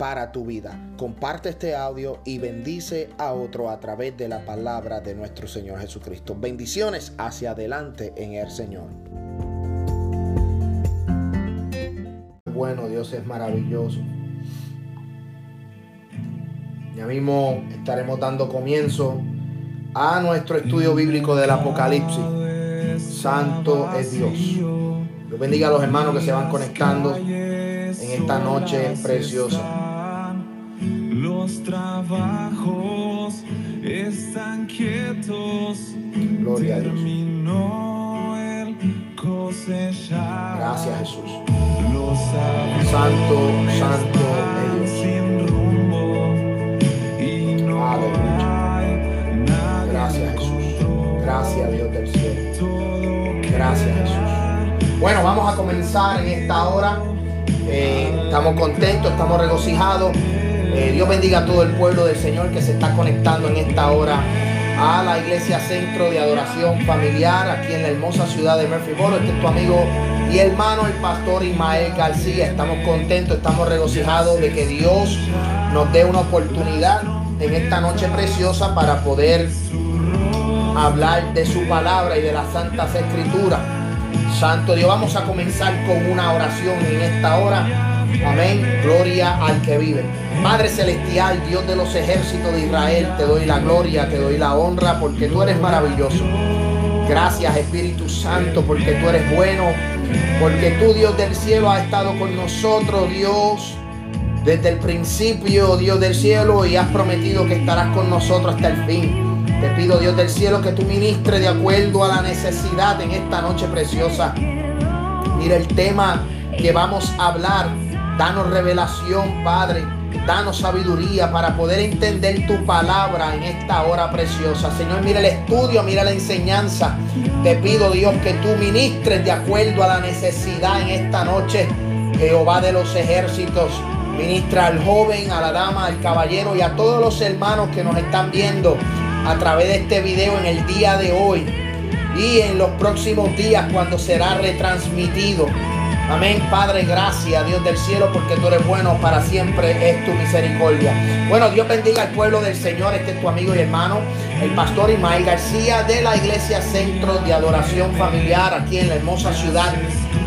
para tu vida. Comparte este audio y bendice a otro a través de la palabra de nuestro Señor Jesucristo. Bendiciones hacia adelante en el Señor. Bueno, Dios es maravilloso. Ya mismo estaremos dando comienzo a nuestro estudio bíblico del Apocalipsis. Santo es Dios. Dios bendiga a los hermanos que se van conectando en esta noche preciosa los trabajos están quietos. Gloria a Dios. Gracias Jesús. Santo, santo es Dios. Aleluya. Gracias Jesús. Gracias Dios del cielo. Gracias Jesús. Bueno, vamos a comenzar en esta hora. Eh, estamos contentos, estamos regocijados. Eh, Dios bendiga a todo el pueblo del Señor que se está conectando en esta hora a la iglesia Centro de Adoración Familiar aquí en la hermosa ciudad de Murphyboro. Este es tu amigo y hermano, el pastor Ismael García. Estamos contentos, estamos regocijados de que Dios nos dé una oportunidad en esta noche preciosa para poder hablar de su palabra y de las santas escrituras. Santo Dios, vamos a comenzar con una oración en esta hora. Amén. Gloria al que vive. Padre Celestial, Dios de los ejércitos de Israel, te doy la gloria, te doy la honra porque tú eres maravilloso. Gracias Espíritu Santo porque tú eres bueno, porque tú Dios del cielo has estado con nosotros, Dios, desde el principio, Dios del cielo, y has prometido que estarás con nosotros hasta el fin. Te pido, Dios del cielo, que tú ministres de acuerdo a la necesidad en esta noche preciosa. Mira el tema que vamos a hablar. Danos revelación, Padre. Danos sabiduría para poder entender tu palabra en esta hora preciosa. Señor, mira el estudio, mira la enseñanza. Te pido, Dios, que tú ministres de acuerdo a la necesidad en esta noche. Jehová de los ejércitos. Ministra al joven, a la dama, al caballero y a todos los hermanos que nos están viendo a través de este video en el día de hoy y en los próximos días cuando será retransmitido. Amén, Padre, gracias, Dios del cielo, porque tú eres bueno, para siempre es tu misericordia. Bueno, Dios bendiga al pueblo del Señor, este es tu amigo y hermano, el pastor Ismael García de la Iglesia Centro de Adoración Familiar aquí en la hermosa ciudad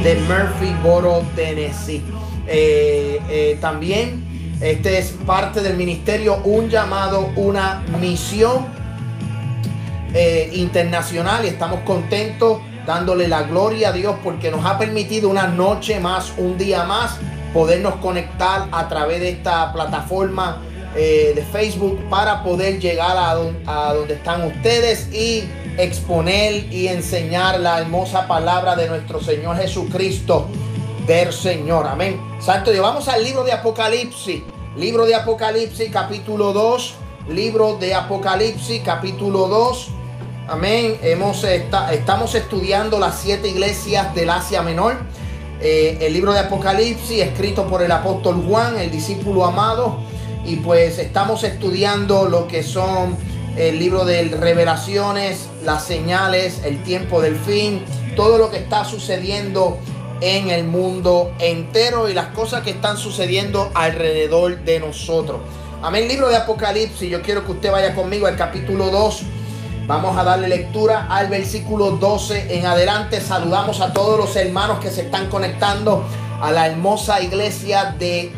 de Murphyboro, Tennessee. Eh, eh, también este es parte del ministerio Un llamado, una misión eh, internacional y estamos contentos dándole la gloria a Dios porque nos ha permitido una noche más, un día más, podernos conectar a través de esta plataforma eh, de Facebook para poder llegar a, a donde están ustedes y exponer y enseñar la hermosa palabra de nuestro Señor Jesucristo del Señor. Amén. Santo Dios, vamos al libro de Apocalipsis. Libro de Apocalipsis, capítulo 2. Libro de Apocalipsis, capítulo 2. Amén. Hemos, esta- estamos estudiando las siete iglesias del Asia Menor. Eh, el libro de Apocalipsis, escrito por el apóstol Juan, el discípulo amado. Y pues estamos estudiando lo que son el libro de revelaciones, las señales, el tiempo del fin, todo lo que está sucediendo en el mundo entero y las cosas que están sucediendo alrededor de nosotros. Amén. Libro de Apocalipsis, yo quiero que usted vaya conmigo al capítulo 2. Vamos a darle lectura al versículo 12 en adelante. Saludamos a todos los hermanos que se están conectando a la hermosa iglesia de,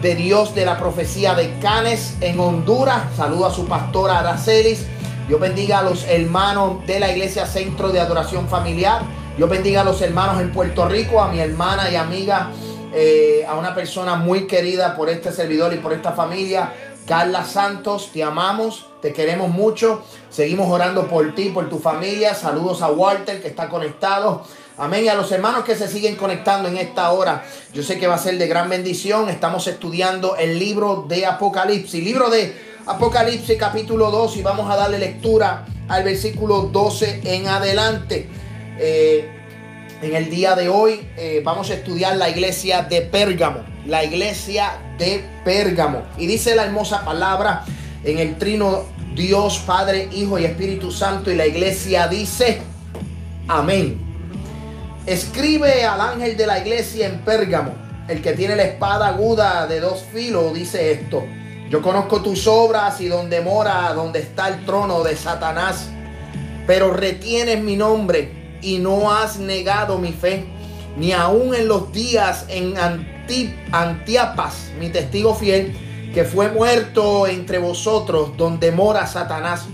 de Dios de la profecía de Canes en Honduras. Saludo a su pastora Aracelis. Dios bendiga a los hermanos de la iglesia Centro de Adoración Familiar. Dios bendiga a los hermanos en Puerto Rico, a mi hermana y amiga, eh, a una persona muy querida por este servidor y por esta familia, Carla Santos, te amamos, te queremos mucho. Seguimos orando por ti, por tu familia. Saludos a Walter que está conectado. Amén. Y a los hermanos que se siguen conectando en esta hora, yo sé que va a ser de gran bendición. Estamos estudiando el libro de Apocalipsis. Libro de Apocalipsis capítulo 2 y vamos a darle lectura al versículo 12 en adelante. Eh, en el día de hoy eh, vamos a estudiar la iglesia de Pérgamo. La iglesia de Pérgamo. Y dice la hermosa palabra en el trino Dios, Padre, Hijo y Espíritu Santo. Y la iglesia dice, amén. Escribe al ángel de la iglesia en Pérgamo, el que tiene la espada aguda de dos filos, dice esto. Yo conozco tus obras y donde mora, donde está el trono de Satanás, pero retienes mi nombre y no has negado mi fe, ni aun en los días en Antiapas, mi testigo fiel, que fue muerto entre vosotros, donde mora Satanás.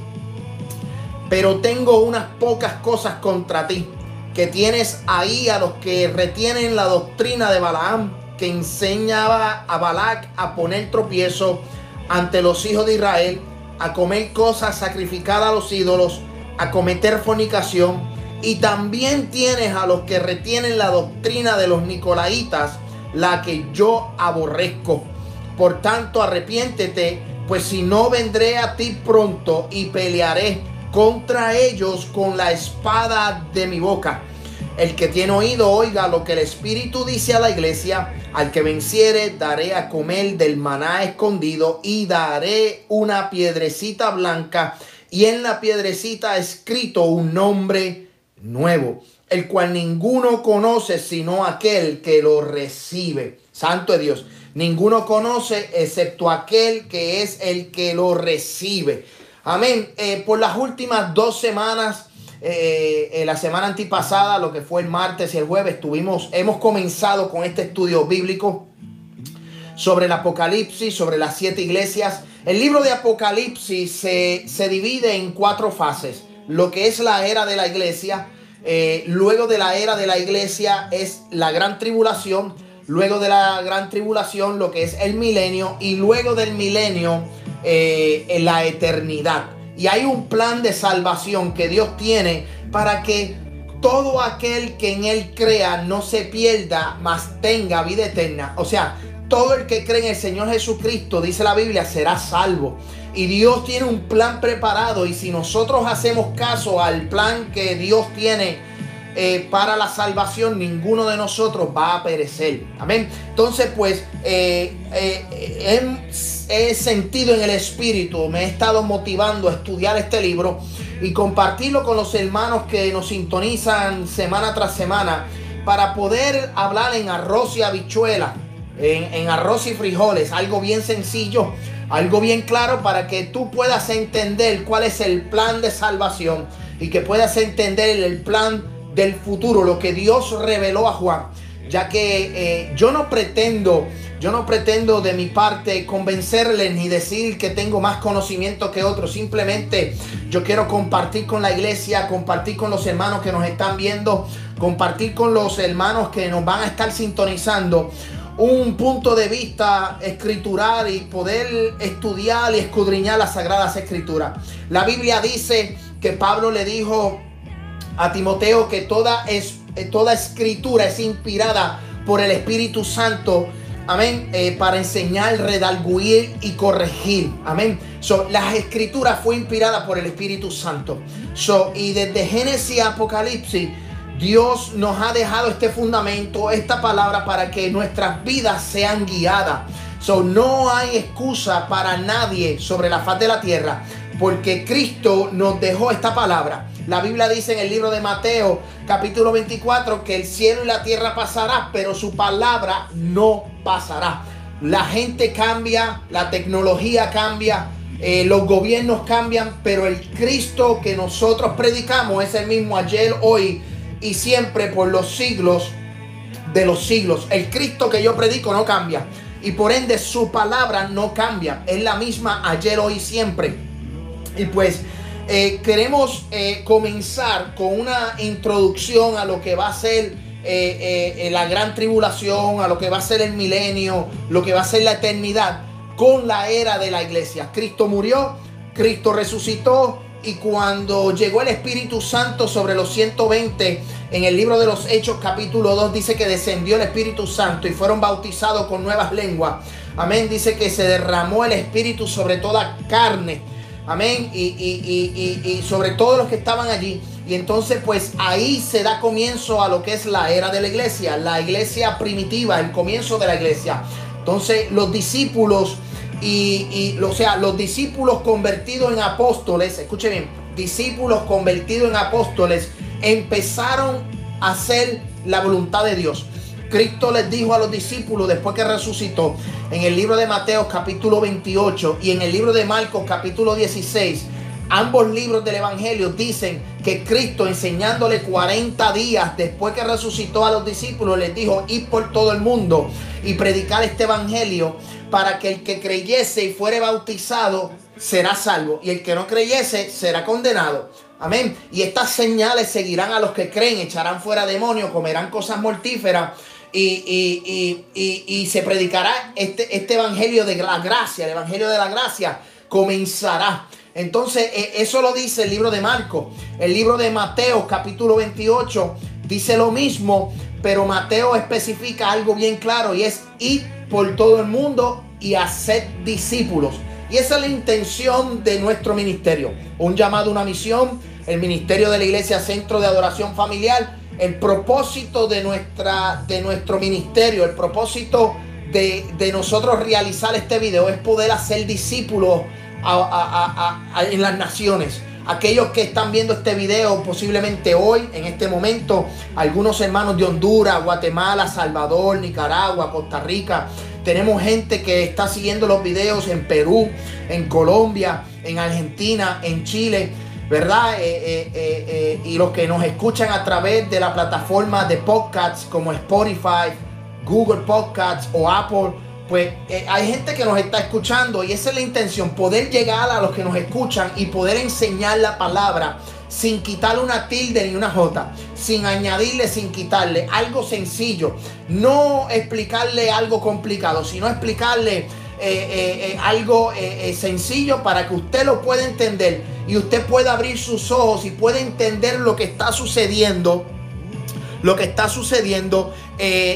Pero tengo unas pocas cosas contra ti que tienes ahí a los que retienen la doctrina de Balaam, que enseñaba a Balac a poner tropiezo ante los hijos de Israel, a comer cosas sacrificadas a los ídolos, a cometer fornicación. Y también tienes a los que retienen la doctrina de los nicolaitas, la que yo aborrezco. Por tanto, arrepiéntete, pues si no vendré a ti pronto y pelearé contra ellos con la espada de mi boca. El que tiene oído, oiga lo que el Espíritu dice a la iglesia. Al que venciere, daré a comer del maná escondido y daré una piedrecita blanca y en la piedrecita escrito un nombre nuevo, el cual ninguno conoce sino aquel que lo recibe. Santo es Dios. Ninguno conoce excepto aquel que es el que lo recibe. Amén. Eh, por las últimas dos semanas, eh, eh, la semana antipasada, lo que fue el martes y el jueves, tuvimos, hemos comenzado con este estudio bíblico sobre el Apocalipsis, sobre las siete iglesias. El libro de Apocalipsis se, se divide en cuatro fases. Lo que es la era de la iglesia, luego de la era de la iglesia es la gran tribulación, luego de la gran tribulación lo que es el milenio y luego del milenio eh, en la eternidad. Y hay un plan de salvación que Dios tiene para que todo aquel que en Él crea no se pierda, mas tenga vida eterna. O sea, todo el que cree en el Señor Jesucristo, dice la Biblia, será salvo. Y Dios tiene un plan preparado y si nosotros hacemos caso al plan que Dios tiene eh, para la salvación, ninguno de nosotros va a perecer. Amén. Entonces, pues, eh, eh, he, sentido en el Espíritu, me he estado motivando a estudiar este libro y compartirlo con los hermanos que nos sintonizan semana tras semana para poder hablar en arroz y habichuela, en, en arroz y frijoles, algo bien sencillo, algo bien claro para que tú puedas entender cuál es el plan de salvación y que puedas entender el plan del futuro, lo que Dios reveló a Juan. Ya que eh, yo no pretendo, yo no pretendo de mi parte convencerles ni decir que tengo más conocimiento que otros. Simplemente yo quiero compartir con la iglesia, compartir con los hermanos que nos están viendo, compartir con los hermanos que nos van a estar sintonizando un punto de vista escritural y poder estudiar y escudriñar las sagradas escrituras. La Biblia dice que Pablo le dijo a Timoteo que toda, es, eh, toda escritura es inspirada por el Espíritu Santo. Amén. Eh, para enseñar, redalguir y corregir. Amén. So, las escrituras fue inspirada por el Espíritu Santo. So, y desde Génesis a Apocalipsis, Dios nos ha dejado este fundamento, esta palabra para que nuestras vidas sean guiadas. So, no hay excusa para nadie sobre la faz de la tierra, porque Cristo nos dejó esta palabra. La Biblia dice en el libro de Mateo capítulo 24 que el cielo y la tierra pasará, pero su palabra no pasará. La gente cambia, la tecnología cambia, eh, los gobiernos cambian, pero el Cristo que nosotros predicamos es el mismo ayer, hoy y siempre por los siglos de los siglos. El Cristo que yo predico no cambia y por ende su palabra no cambia. Es la misma ayer, hoy y siempre. Y pues eh, queremos eh, comenzar con una introducción a lo que va a ser eh, la gran tribulación, a lo que va a ser el milenio, lo que va a ser la eternidad con la era de la iglesia. Cristo murió, Cristo resucitó y cuando llegó el Espíritu Santo sobre los 120, en el libro de los Hechos capítulo 2 dice que descendió el Espíritu Santo y fueron bautizados con nuevas lenguas. Amén. Dice que se derramó el Espíritu sobre toda carne. Amén. Y, y, y, y, sobre todos los que estaban allí. Y entonces pues ahí se da comienzo a lo que es la era de la iglesia. La iglesia primitiva, el comienzo de la iglesia. Entonces los discípulos y, o sea, los discípulos convertidos en apóstoles, escuche bien, discípulos convertidos en apóstoles empezaron a hacer la voluntad de Dios. Cristo les dijo a los discípulos después que resucitó en el libro de Mateo capítulo 28 y en el libro de Marcos capítulo 16, ambos libros del Evangelio dicen que Cristo enseñándole 40 días después que resucitó a los discípulos les dijo ir por todo el mundo y predicar este Evangelio para que el que creyese y fuere bautizado será salvo y el que no creyese será condenado. Amén. Y estas señales seguirán a los que creen, echarán fuera demonios, comerán cosas mortíferas y, y, se predicará este, este evangelio de la gracia, el evangelio de la gracia comenzará. Entonces, e, eso lo dice el libro de Marcos. El libro de Mateo, capítulo 28, dice lo mismo, pero Mateo especifica algo bien claro y es ir por todo el mundo y hacer discípulos. Y esa es la intención de nuestro ministerio. Un llamado, una misión, el ministerio de la iglesia Centro de Adoración Familiar. El propósito de, nuestra, de nuestro ministerio, el propósito de, de nosotros realizar este video es poder hacer discípulos en las naciones aquellos que están viendo este video posiblemente hoy, en este momento, algunos hermanos de Honduras, Guatemala, Salvador, Nicaragua, Costa Rica. Tenemos gente que está siguiendo los videos en Perú, en Colombia, en Argentina, en Chile, ¿verdad? Eh, eh, eh, y los que nos escuchan a través de la plataforma de podcasts como Spotify, Google Podcasts o Apple pues hay gente que nos está escuchando y esa es la intención, poder llegar a los que nos escuchan y poder enseñar la palabra sin quitarle una tilde ni una jota, sin añadirle, sin quitarle, algo sencillo, no explicarle algo complicado, sino explicarle eh, eh, algo sencillo para que usted lo pueda entender y usted pueda abrir sus ojos y pueda entender lo que está sucediendo, lo que está sucediendo,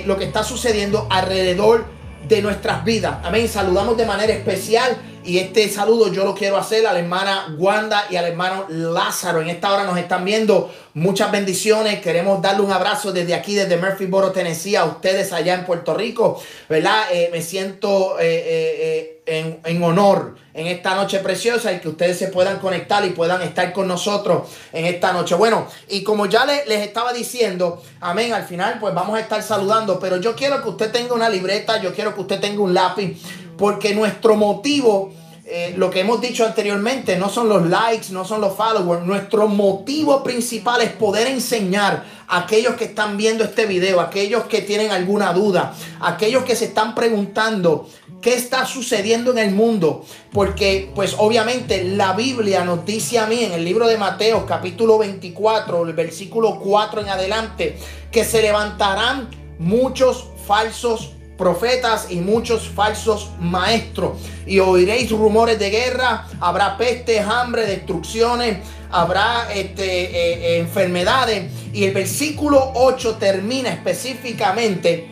lo que está sucediendo alrededor de nuestras vidas. Amén. Saludamos de manera especial y este saludo yo lo quiero hacer a la hermana Wanda y al hermano Lázaro. En esta hora nos están viendo. Muchas bendiciones. Queremos darle un abrazo desde aquí, desde Murphyboro, Tennessee, a ustedes allá en Puerto Rico. ¿Verdad? Eh, me siento eh, eh, en, honor en esta noche preciosa y que ustedes se puedan conectar y puedan estar con nosotros en esta noche. Bueno, y como ya les, les estaba diciendo, amén, al final pues vamos a estar saludando, pero yo quiero que usted tenga una libreta, yo quiero que usted tenga un lápiz, porque nuestro motivo eh, lo que hemos dicho anteriormente, no son los likes, no son los followers. Nuestro motivo principal es poder enseñar a aquellos que están viendo este video, aquellos que tienen alguna duda, aquellos que se están preguntando qué está sucediendo en el mundo. Porque pues obviamente la Biblia nos dice a mí en el libro de Mateo capítulo 24, el versículo 4 en adelante, que se levantarán muchos falsos profetas y muchos falsos maestros. Y oiréis rumores de guerra, habrá peste, hambre, destrucciones, habrá este, eh, eh, enfermedades. Y el versículo 8 termina específicamente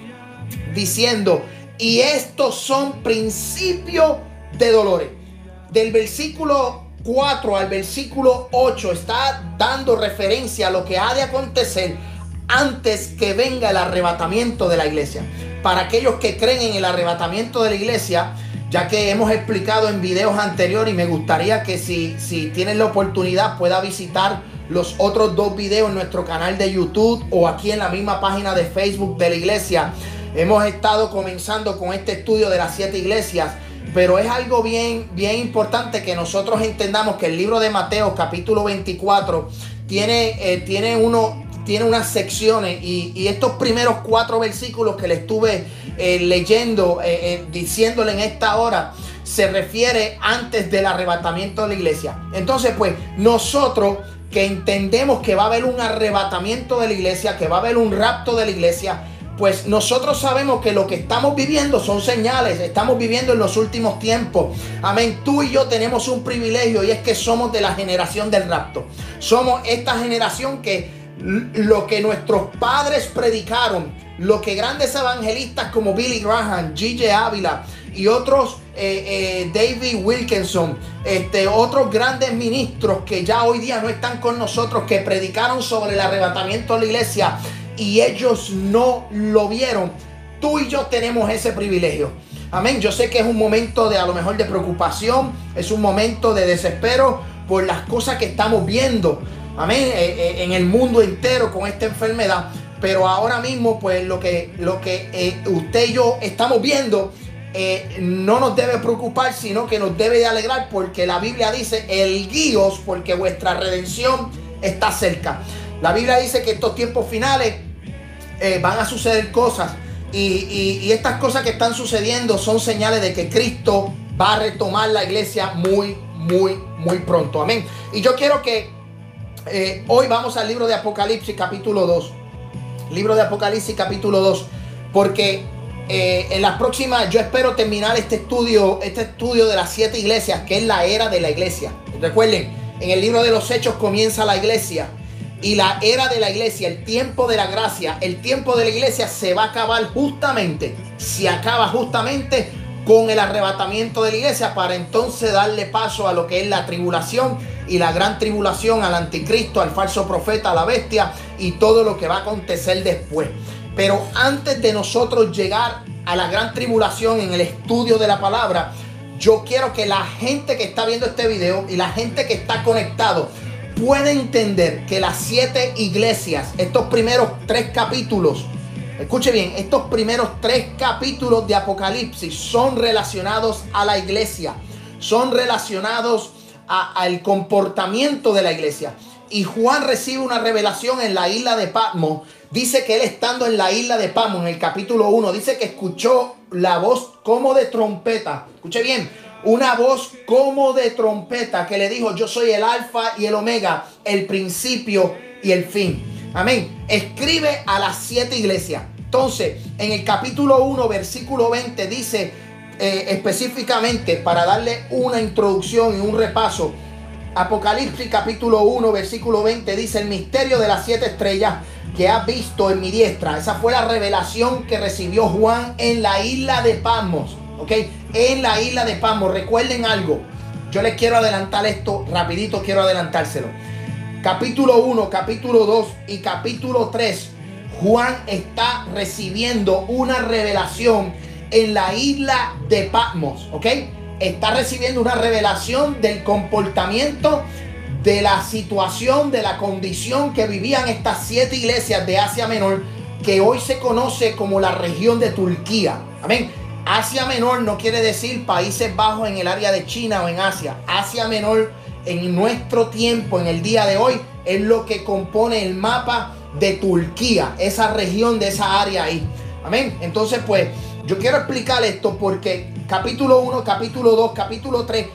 diciendo, y estos son principios de dolores. Del versículo 4 al versículo 8 está dando referencia a lo que ha de acontecer antes que venga el arrebatamiento de la iglesia para aquellos que creen en el arrebatamiento de la iglesia, ya que hemos explicado en videos anteriores y me gustaría que si, si tienen la oportunidad pueda visitar los otros dos videos en nuestro canal de YouTube o aquí en la misma página de Facebook de la iglesia. Hemos estado comenzando con este estudio de las siete iglesias, pero es algo bien, bien importante que nosotros entendamos que el libro de Mateo capítulo 24 tiene, eh, tiene uno, tiene unas secciones y, estos primeros cuatro versículos que le estuve eh, leyendo, eh, eh, diciéndole en esta hora, se refiere antes del arrebatamiento de la iglesia. Entonces, pues nosotros que entendemos que va a haber un arrebatamiento de la iglesia, que va a haber un rapto de la iglesia, pues nosotros sabemos que lo que estamos viviendo son señales, estamos viviendo en los últimos tiempos. Amén. Tú y yo tenemos un privilegio y es que somos de la generación del rapto. Somos esta generación que lo que nuestros padres predicaron, lo que grandes evangelistas como Billy Graham, G.J. Ávila y otros, eh, eh, David Wilkinson, este, otros grandes ministros que ya hoy día no están con nosotros, que predicaron sobre el arrebatamiento de la iglesia y ellos no lo vieron. Tú y yo tenemos ese privilegio. Amén. Yo sé que es un momento de a lo mejor de preocupación, es un momento de desespero por las cosas que estamos viendo. Amén. Eh, eh, en el mundo entero con esta enfermedad. Pero ahora mismo, pues lo que, lo que eh, usted y yo estamos viendo no nos debe preocupar, sino que nos debe de alegrar porque la Biblia dice, el guíos, porque vuestra redención está cerca. La Biblia dice que estos tiempos finales van a suceder cosas y, estas cosas que están sucediendo son señales de que Cristo va a retomar la iglesia muy, muy, muy pronto. Amén. Y yo quiero que eh, hoy vamos al libro de Apocalipsis capítulo 2. Libro de Apocalipsis capítulo 2. Porque eh, en las próximas yo espero terminar este estudio, este estudio de las siete iglesias, que es la era de la iglesia. Recuerden, en el libro de los hechos comienza la iglesia. Y la era de la iglesia, el tiempo de la gracia, el tiempo de la iglesia se va a acabar justamente, se acaba justamente con el arrebatamiento de la iglesia para entonces darle paso a lo que es la tribulación y la gran tribulación al anticristo, al falso profeta, a la bestia y todo lo que va a acontecer después. Pero antes de nosotros llegar a la gran tribulación en el estudio de la palabra, yo quiero que la gente que está viendo este video y la gente que está conectado puede entender que las siete iglesias, estos primeros tres capítulos, escuche bien, estos primeros tres capítulos de Apocalipsis son relacionados a la iglesia, son relacionados al comportamiento de la iglesia. Y Juan recibe una revelación en la isla de Patmos. Dice que él estando en la isla de Patmos, en el capítulo 1, dice que escuchó la voz como de trompeta. Escuche bien, una voz como de trompeta que le dijo, yo soy el alfa y el omega, el principio y el fin. Amén. Escribe a las siete iglesias. Entonces, en el capítulo 1, versículo 20, dice eh, específicamente, para darle una introducción y un repaso, Apocalipsis capítulo 1, versículo 20, dice el misterio de las siete estrellas que has visto en mi diestra. Esa fue la revelación que recibió Juan en la isla de Patmos. ¿Ok? En la isla de Pamo. Recuerden algo. Yo les quiero adelantar esto. Rapidito quiero adelantárselo. Capítulo 1, capítulo 2 y capítulo 3. Juan está recibiendo una revelación en la isla de Patmos. ¿Ok? Está recibiendo una revelación del comportamiento de la situación, de la condición que vivían estas siete iglesias de Asia Menor, que hoy se conoce como la región de Turquía. Amén. Asia Menor no quiere decir Países Bajos en el área de China o en Asia. Asia Menor en nuestro tiempo, en el día de hoy, es lo que compone el mapa de Turquía, esa región de esa área ahí. Amén. Entonces, pues, yo quiero explicar esto porque capítulo 1, capítulo 2, capítulo 3,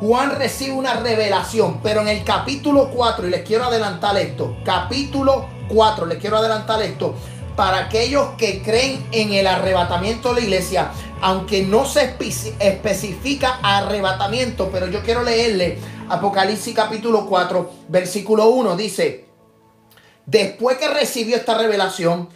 Juan recibe una revelación, pero en el capítulo 4, y les quiero adelantar esto, capítulo 4, les quiero adelantar esto, para aquellos que creen en el arrebatamiento de la iglesia, aunque no se especifica arrebatamiento, pero yo quiero leerle Apocalipsis capítulo 4, versículo 1, dice, después que recibió esta revelación,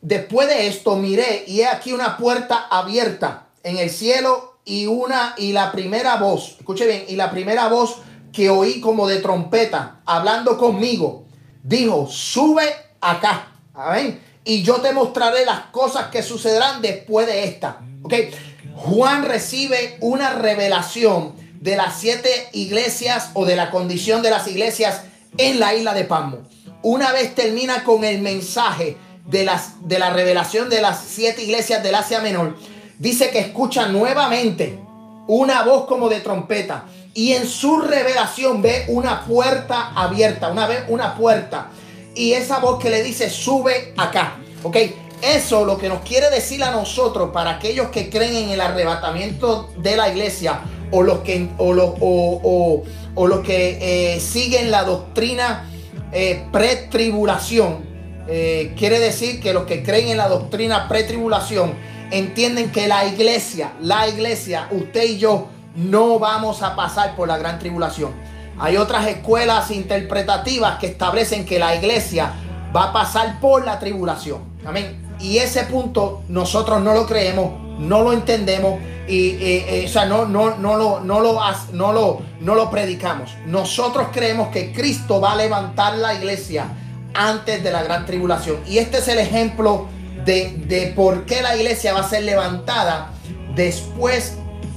después de esto miré y he aquí una puerta abierta en el cielo y una y la primera voz, escuche bien, y la primera voz que oí como de trompeta hablando conmigo, dijo, sube acá. Amén y yo te mostraré las cosas que sucederán después de esta. ¿Ok? Juan recibe una revelación de las siete iglesias o de la condición de las iglesias en la isla de Pasmo. Una vez termina con el mensaje de, las, de la revelación de las siete iglesias del Asia Menor, dice que escucha nuevamente una voz como de trompeta y en su revelación ve una puerta abierta, una vez una puerta y esa voz que le dice, sube acá. ¿Ok? Eso lo que nos quiere decir a nosotros, para aquellos que creen en el arrebatamiento de la iglesia o los que, o los, o, los que eh, siguen la doctrina eh, pre-tribulación, eh, quiere decir que los que creen en la doctrina pretribulación entienden que la iglesia, la iglesia, usted y yo, no vamos a pasar por la gran tribulación. Hay otras escuelas interpretativas que establecen que la iglesia va a pasar por la tribulación. Amén. Y ese punto nosotros no lo creemos, no lo entendemos y eh, eh, o sea, no, no, no, lo, no, lo, no, lo, no lo predicamos. Nosotros creemos que Cristo va a levantar la iglesia antes de la gran tribulación. Y este es el ejemplo de, de por qué la iglesia va a ser levantada después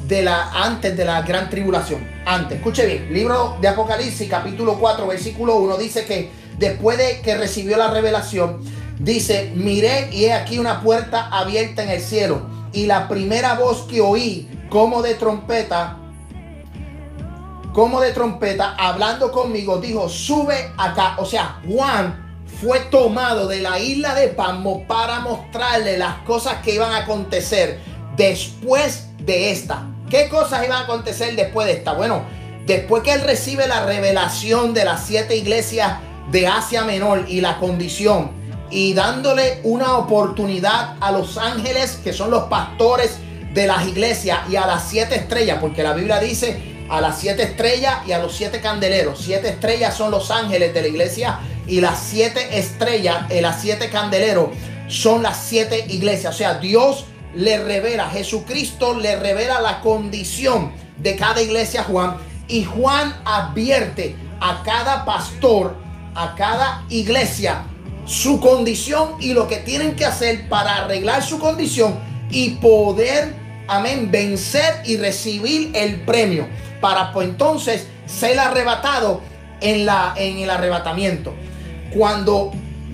de la, antes de la gran tribulación. Antes, escuche bien, libro de Apocalipsis capítulo 4 versículo 1 dice que después de que recibió la revelación, dice, miré y he aquí una puerta abierta en el cielo. Y la primera voz que oí, como de trompeta, como de trompeta, hablando conmigo, dijo, sube acá. O sea, Juan fue tomado de la isla de Pasmo para mostrarle las cosas que iban a acontecer después de esta. ¿Qué cosas iban a acontecer después de esta? Bueno, después que él recibe la revelación de las siete iglesias de Asia Menor y la condición y dándole una oportunidad a los ángeles que son los pastores de las iglesias y a las siete estrellas, porque la Biblia dice a las siete estrellas y a los siete candeleros. Siete estrellas son los ángeles de la iglesia y las siete estrellas, y las siete candeleros son las siete iglesias. O sea, Dios le revela, Jesucristo le revela la condición de cada iglesia a Juan y Juan advierte a cada pastor, a cada iglesia, su condición y lo que tienen que hacer para arreglar su condición y poder, amén, vencer y recibir el premio para pues entonces ser arrebatado en, la, en el arrebatamiento. Cuando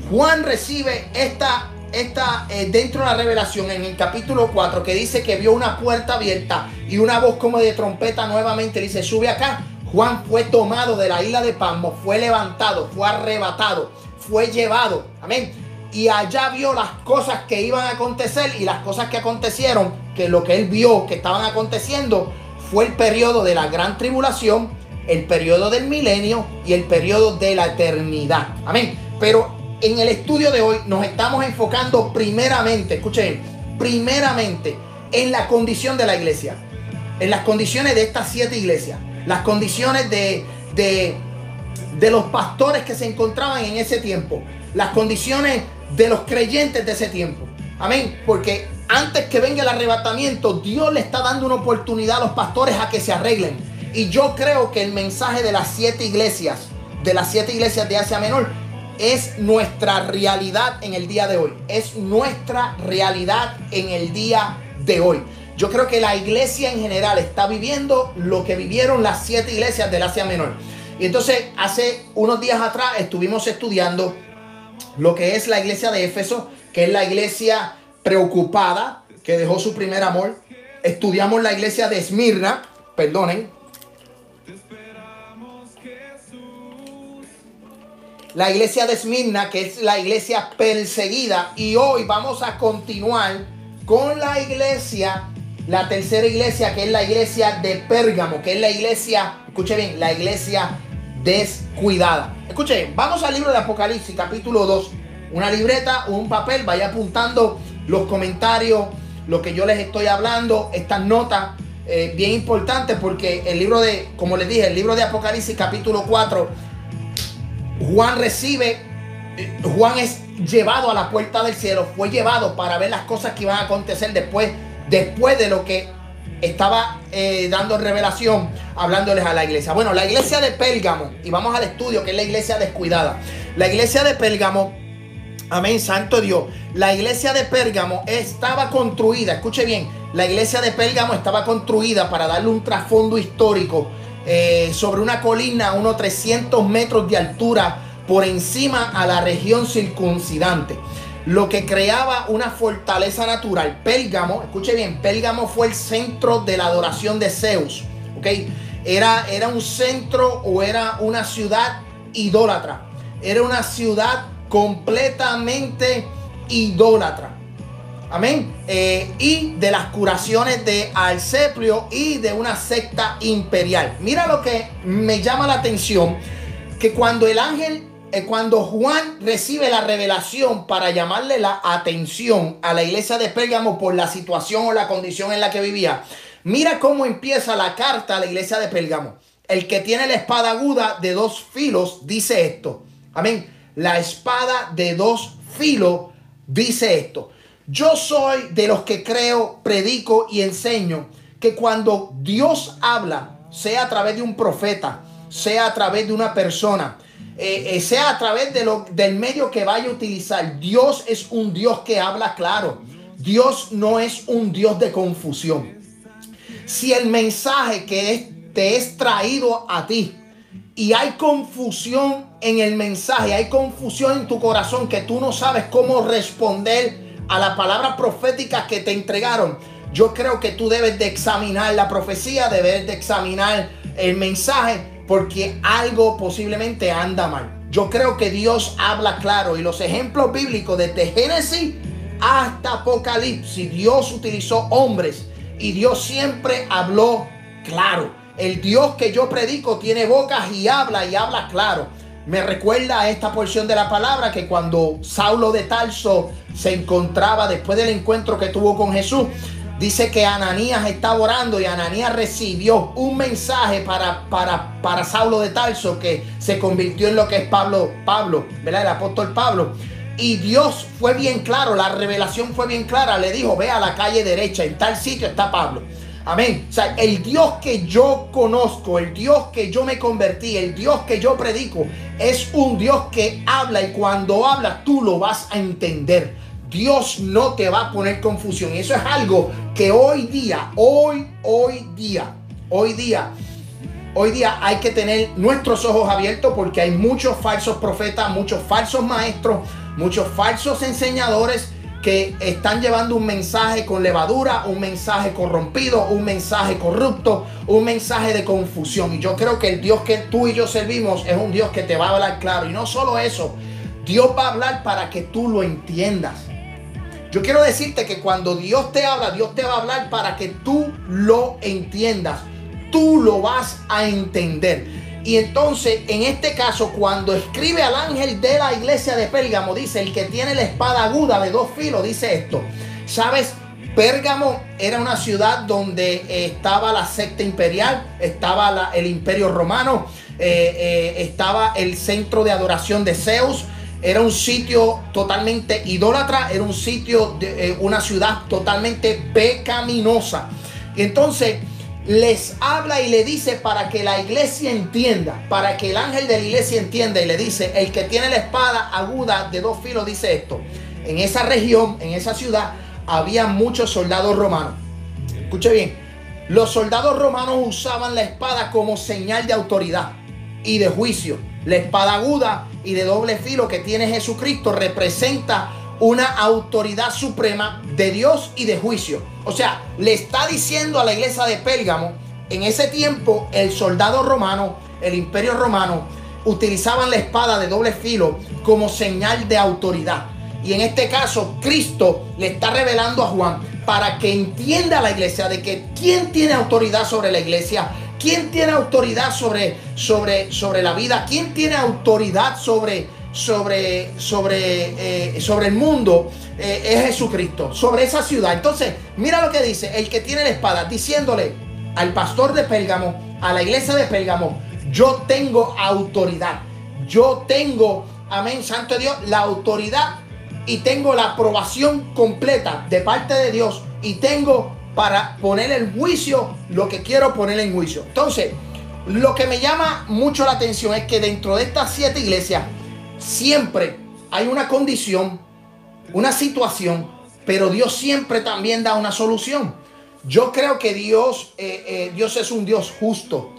Juan recibe esta está eh, dentro de la revelación en el capítulo 4 que dice que vio una puerta abierta y una voz como de trompeta nuevamente dice, sube acá. Juan fue tomado de la isla de Pasmo, fue levantado, fue arrebatado, fue llevado. Amén. Y allá vio las cosas que iban a acontecer y las cosas que acontecieron, que lo que él vio que estaban aconteciendo fue el periodo de la gran tribulación, el periodo del milenio y el periodo de la eternidad. Amén. Pero en el estudio de hoy nos estamos enfocando primeramente, escuchen, primeramente en la condición de la iglesia, en las condiciones de estas siete iglesias, las condiciones de, de, de los pastores que se encontraban en ese tiempo, las condiciones de los creyentes de ese tiempo. Amén, porque antes que venga el arrebatamiento, Dios le está dando una oportunidad a los pastores a que se arreglen. Y yo creo que el mensaje de las siete iglesias, de las siete iglesias de Asia Menor, es nuestra realidad en el día de hoy. Es nuestra realidad en el día de hoy. Yo creo que la iglesia en general está viviendo lo que vivieron las siete iglesias del Asia Menor. Y entonces hace unos días atrás estuvimos estudiando lo que es la iglesia de Éfeso, que es la iglesia preocupada, que dejó su primer amor. Estudiamos la iglesia de Esmirna, perdonen, la iglesia de Esmirna, que es la iglesia perseguida. Y hoy vamos a continuar con la iglesia, la tercera iglesia, que es la iglesia de Pérgamo, que es la iglesia, escuche bien, la iglesia descuidada. Escuche, vamos al libro de Apocalipsis, capítulo 2. Una libreta, un papel, vaya apuntando los comentarios, lo que yo les estoy hablando, estas notas. Eh, bien importantes porque el libro de, como les dije, el libro de Apocalipsis capítulo 4 Juan recibe, Juan es llevado a la puerta del cielo, fue llevado para ver las cosas que iban a acontecer después, después de lo que estaba eh, dando revelación, hablándoles a la iglesia. Bueno, la iglesia de Pérgamo, y vamos al estudio, que es la iglesia descuidada. La iglesia de Pérgamo, amén, santo Dios, la iglesia de Pérgamo estaba construida, escuche bien, la iglesia de Pérgamo estaba construida para darle un trasfondo histórico eh, sobre una colina a unos 300 metros de altura por encima a la región circuncidante. Lo que creaba una fortaleza natural. Pélgamo, escuche bien, Pélgamo fue el centro de la adoración de Zeus. ¿ok? Era, era un centro o era una ciudad idólatra. Era una ciudad completamente idólatra. Amén. Eh, y de las curaciones de Alceprio y de una secta imperial. Mira lo que me llama la atención, que cuando el ángel cuando Juan recibe la revelación para llamarle la atención a la iglesia de Pérgamo por la situación o la condición en la que vivía, mira cómo empieza la carta a la iglesia de Pérgamo. El que tiene la espada aguda de dos filos dice esto. Amén. La espada de dos filos dice esto. Yo soy de los que creo, predico y enseño que cuando Dios habla, sea a través de un profeta, sea a través de una persona, eh, eh, sea a través de lo, del medio que vaya a utilizar, Dios es un Dios que habla claro. Dios no es un Dios de confusión. Si el mensaje que te es traído a ti y hay confusión en el mensaje, hay confusión en tu corazón que tú no sabes cómo responder a la palabra profética que te entregaron, yo creo que tú debes de examinar la profecía, debes de examinar el mensaje, porque algo posiblemente anda mal. Yo creo que Dios habla claro y los ejemplos bíblicos desde Génesis hasta Apocalipsis, Dios utilizó hombres y Dios siempre habló claro. El Dios que yo predico tiene bocas y habla y habla claro. Me recuerda a esta porción de la palabra que cuando Saulo de Tarso se encontraba después del encuentro que tuvo con Jesús, Dice que Ananías estaba orando y Ananías recibió un mensaje para, para, para Saulo de Tarso que se convirtió en lo que es Pablo, Pablo, ¿verdad? El apóstol Pablo. Y Dios fue bien claro, la revelación fue bien clara. Le dijo, ve a la calle derecha, en tal sitio está Pablo. Amén. O sea, el Dios que yo conozco, el Dios que yo me convertí, el Dios que yo predico, es un Dios que habla y cuando habla tú lo vas a entender. Dios no te va a poner confusión. Y eso es algo que hoy día, hoy, hoy día, hoy día, hoy día hay que tener nuestros ojos abiertos porque hay muchos falsos profetas, muchos falsos maestros, muchos falsos enseñadores que están llevando un mensaje con levadura, un mensaje corrompido, un mensaje corrupto, un mensaje de confusión. Y yo creo que el Dios que tú y yo servimos es un Dios que te va a hablar claro. Y no solo eso, Dios va a hablar para que tú lo entiendas. Yo quiero decirte que cuando Dios te habla, Dios te va a hablar para que tú lo entiendas. Tú lo vas a entender. Y entonces, en este caso, cuando escribe al ángel de la iglesia de Pérgamo, dice, el que tiene la espada aguda de dos filos, dice esto. ¿Sabes? Pérgamo era una ciudad donde estaba la secta imperial, estaba el imperio romano, eh, eh, estaba el centro de adoración de Zeus, era un sitio totalmente idólatra, era un sitio de eh, una ciudad totalmente pecaminosa. Y entonces les habla y le dice para que la iglesia entienda, para que el ángel de la iglesia entienda y le dice, el que tiene la espada aguda de dos filos dice esto. En esa región, en esa ciudad, había muchos soldados romanos. Escuche bien, los soldados romanos usaban la espada como señal de autoridad y de juicio. La espada aguda y de doble filo que tiene Jesucristo representa una autoridad suprema de Dios y de juicio. O sea, le está diciendo a la iglesia de Pérgamo, en ese tiempo el soldado romano, el imperio romano, utilizaban la espada de doble filo como señal de autoridad. Y en este caso, Cristo le está revelando a Juan para que entienda a la iglesia de que quién tiene autoridad sobre la iglesia, ¿Quién tiene autoridad sobre, sobre, sobre la vida? ¿Quién tiene autoridad sobre, sobre, sobre, eh, sobre el mundo? Eh, es Jesucristo, sobre esa ciudad. Entonces, mira lo que dice el que tiene la espada, diciéndole al pastor de Pérgamo, a la iglesia de Pérgamo, yo tengo autoridad. Yo tengo, amén, Santo Dios, la autoridad y tengo la aprobación completa de parte de Dios y tengo para poner en juicio lo que quiero poner en juicio. Entonces, lo que me llama mucho la atención es que dentro de estas siete iglesias siempre hay una condición, una situación, pero Dios siempre también da una solución. Yo creo que Dios, eh, eh, Dios es un Dios justo.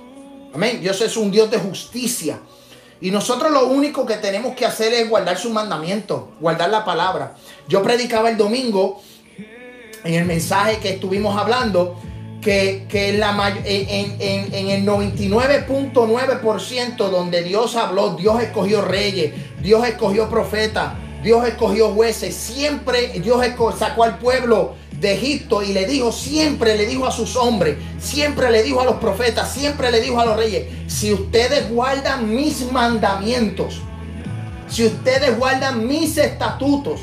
Amén. Dios es un Dios de justicia. Y nosotros lo único que tenemos que hacer es guardar sus mandamientos, guardar la palabra. Yo predicaba el domingo en el mensaje que estuvimos hablando, que, que la, en, en, en el 99.9% donde Dios habló, Dios escogió reyes, Dios escogió profetas, Dios escogió jueces, siempre Dios sacó al pueblo de Egipto y le dijo, siempre le dijo a sus hombres, siempre le dijo a los profetas, siempre le dijo a los reyes, si ustedes guardan mis mandamientos, si ustedes guardan mis estatutos,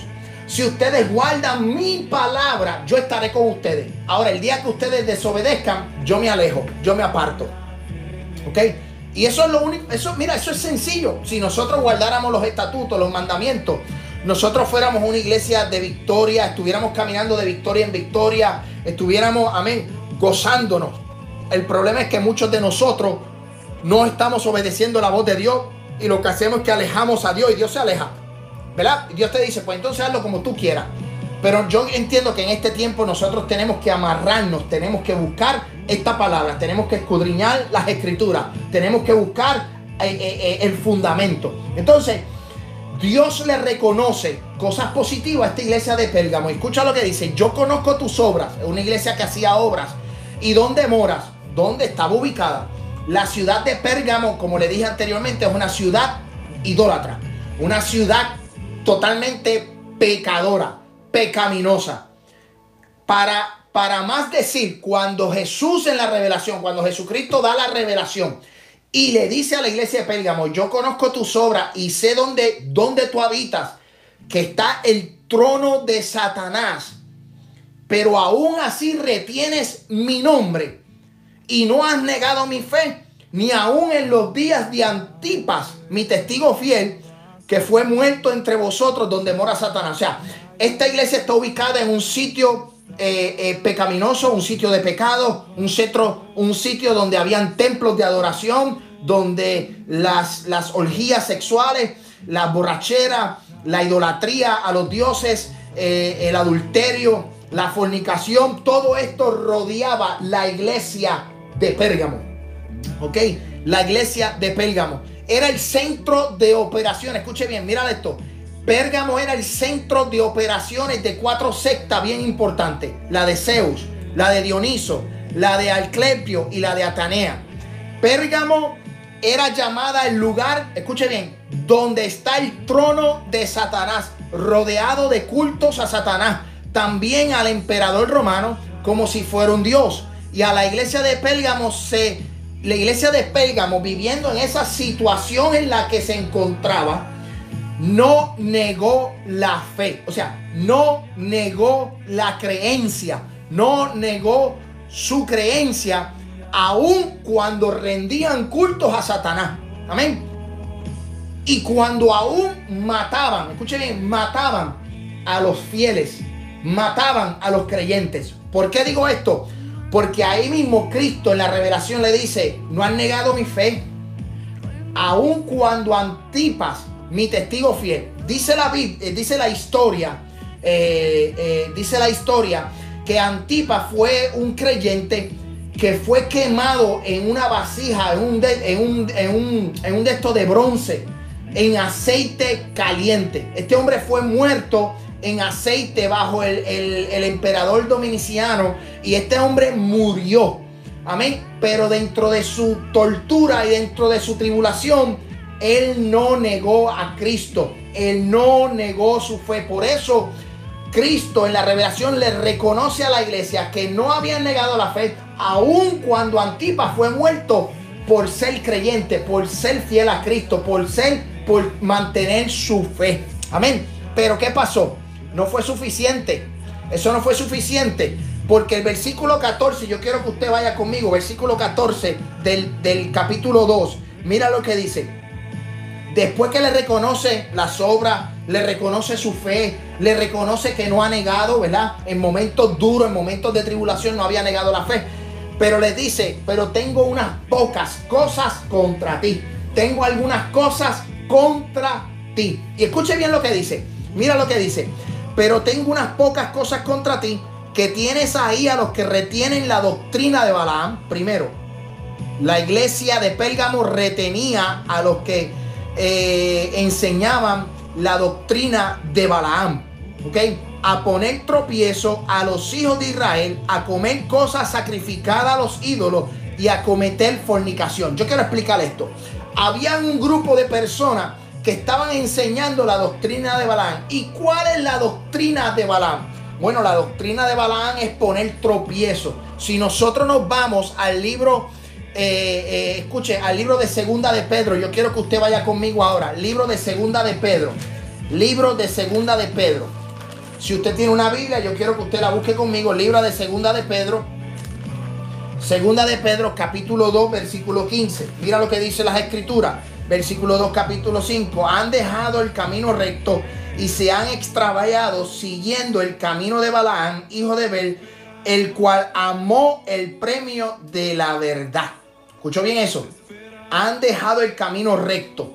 si ustedes guardan mi palabra, yo estaré con ustedes. Ahora, el día que ustedes desobedezcan, yo me alejo, yo me aparto. ¿Ok? Y eso es lo único, eso, mira, eso es sencillo. Si nosotros guardáramos los estatutos, los mandamientos, nosotros fuéramos una iglesia de victoria, estuviéramos caminando de victoria en victoria, estuviéramos, amén, gozándonos. El problema es que muchos de nosotros no estamos obedeciendo la voz de Dios y lo que hacemos es que alejamos a Dios y Dios se aleja. ¿Verdad? Dios te dice, pues entonces hazlo como tú quieras. Pero yo entiendo que en este tiempo nosotros tenemos que amarrarnos, tenemos que buscar esta palabra, tenemos que escudriñar las escrituras, tenemos que buscar eh, eh, eh, el fundamento. Entonces, Dios le reconoce cosas positivas a esta iglesia de Pérgamo. Escucha lo que dice, yo conozco tus obras, una iglesia que hacía obras. ¿Y dónde moras? ¿Dónde estaba ubicada? La ciudad de Pérgamo, como le dije anteriormente, es una ciudad idólatra, una ciudad totalmente pecadora, pecaminosa. Para, para más decir, cuando Jesús en la revelación, cuando Jesucristo da la revelación y le dice a la iglesia de Pérgamo, yo conozco tus obras y sé dónde, dónde tú habitas, que está el trono de Satanás, pero aún así retienes mi nombre y no has negado mi fe, ni aún en los días de Antipas, mi testigo fiel, que fue muerto entre vosotros donde mora Satanás. O sea, esta iglesia está ubicada en un sitio eh, eh, pecaminoso, un sitio de pecado, un, centro, un sitio donde habían templos de adoración, donde las, las orgías sexuales, la borrachera, la idolatría a los dioses, eh, el adulterio, la fornicación, todo esto rodeaba la iglesia de Pérgamo. ¿Ok? La iglesia de Pérgamo. Era el centro de operaciones. Escuche bien, mira esto. Pérgamo era el centro de operaciones de cuatro sectas bien importantes. La de Zeus, la de Dioniso, la de Alclepio y la de Atanea. Pérgamo era llamada el lugar, escuche bien, donde está el trono de Satanás, rodeado de cultos a Satanás, también al emperador romano como si fuera un dios. Y a la iglesia de Pérgamo se, la iglesia de Pérgamo viviendo en esa situación en la que se encontraba, no negó la fe, o sea, no negó la creencia, no negó su creencia aun cuando rendían cultos a Satanás. Amén. Y cuando aún mataban, escuchen bien, mataban a los fieles, mataban a los creyentes. ¿Por qué digo esto? Porque ahí mismo Cristo en la revelación le dice, no han negado mi fe. Aun cuando Antipas, mi testigo fiel, dice la, eh, dice la historia, eh, eh, dice la historia que Antipas fue un creyente que fue quemado en una vasija, en un, de, en un, en un, un de estos de bronce, en aceite caliente. Este hombre fue muerto en aceite bajo el, el, emperador dominiciano y este hombre murió. Amén. Pero dentro de su tortura y dentro de su tribulación, él no negó a Cristo. Él no negó su fe. Por eso Cristo en la revelación le reconoce a la iglesia que no habían negado la fe, aun cuando Antipas fue muerto por ser creyente, por ser fiel a Cristo, por ser, por mantener su fe. Amén. Pero ¿qué pasó? No fue suficiente. Eso no fue suficiente. Porque el versículo 14, yo quiero que usted vaya conmigo, versículo 14 del, del capítulo 2. Mira lo que dice. Después que le reconoce las obras, le reconoce su fe, le reconoce que no ha negado, ¿verdad? En momentos duros, en momentos de tribulación no había negado la fe. Pero le dice, pero tengo unas pocas cosas contra ti. Tengo algunas cosas contra ti. Y escuche bien lo que dice. Mira lo que dice. Pero tengo unas pocas cosas contra ti que tienes ahí a los que retienen la doctrina de Balaam. Primero, la iglesia de Pérgamo retenía a los que eh, enseñaban la doctrina de Balaam. ¿Ok? A poner tropiezo a los hijos de Israel, a comer cosas sacrificadas a los ídolos y a cometer fornicación. Yo quiero explicar esto. Había un grupo de personas que estaban enseñando la doctrina de Balaam. ¿Y cuál es la doctrina de Balaam? Bueno, la doctrina de Balaam es poner tropiezo. Si nosotros nos vamos al libro eh, eh, escuche, al libro de Segunda de Pedro. Yo quiero que usted vaya conmigo ahora. Libro de Segunda de Pedro. Libro de Segunda de Pedro. Si usted tiene una Biblia, yo quiero que usted la busque conmigo. Libro de Segunda de Pedro. Segunda de Pedro, capítulo 2, versículo 15. Mira lo que dice las escrituras. Versículo 2, capítulo 5. Han dejado el camino recto y se han extraviado siguiendo el camino de Balaam, hijo de Bel, el cual amó el premio de la verdad. ¿Escuchó bien eso? Han dejado el camino recto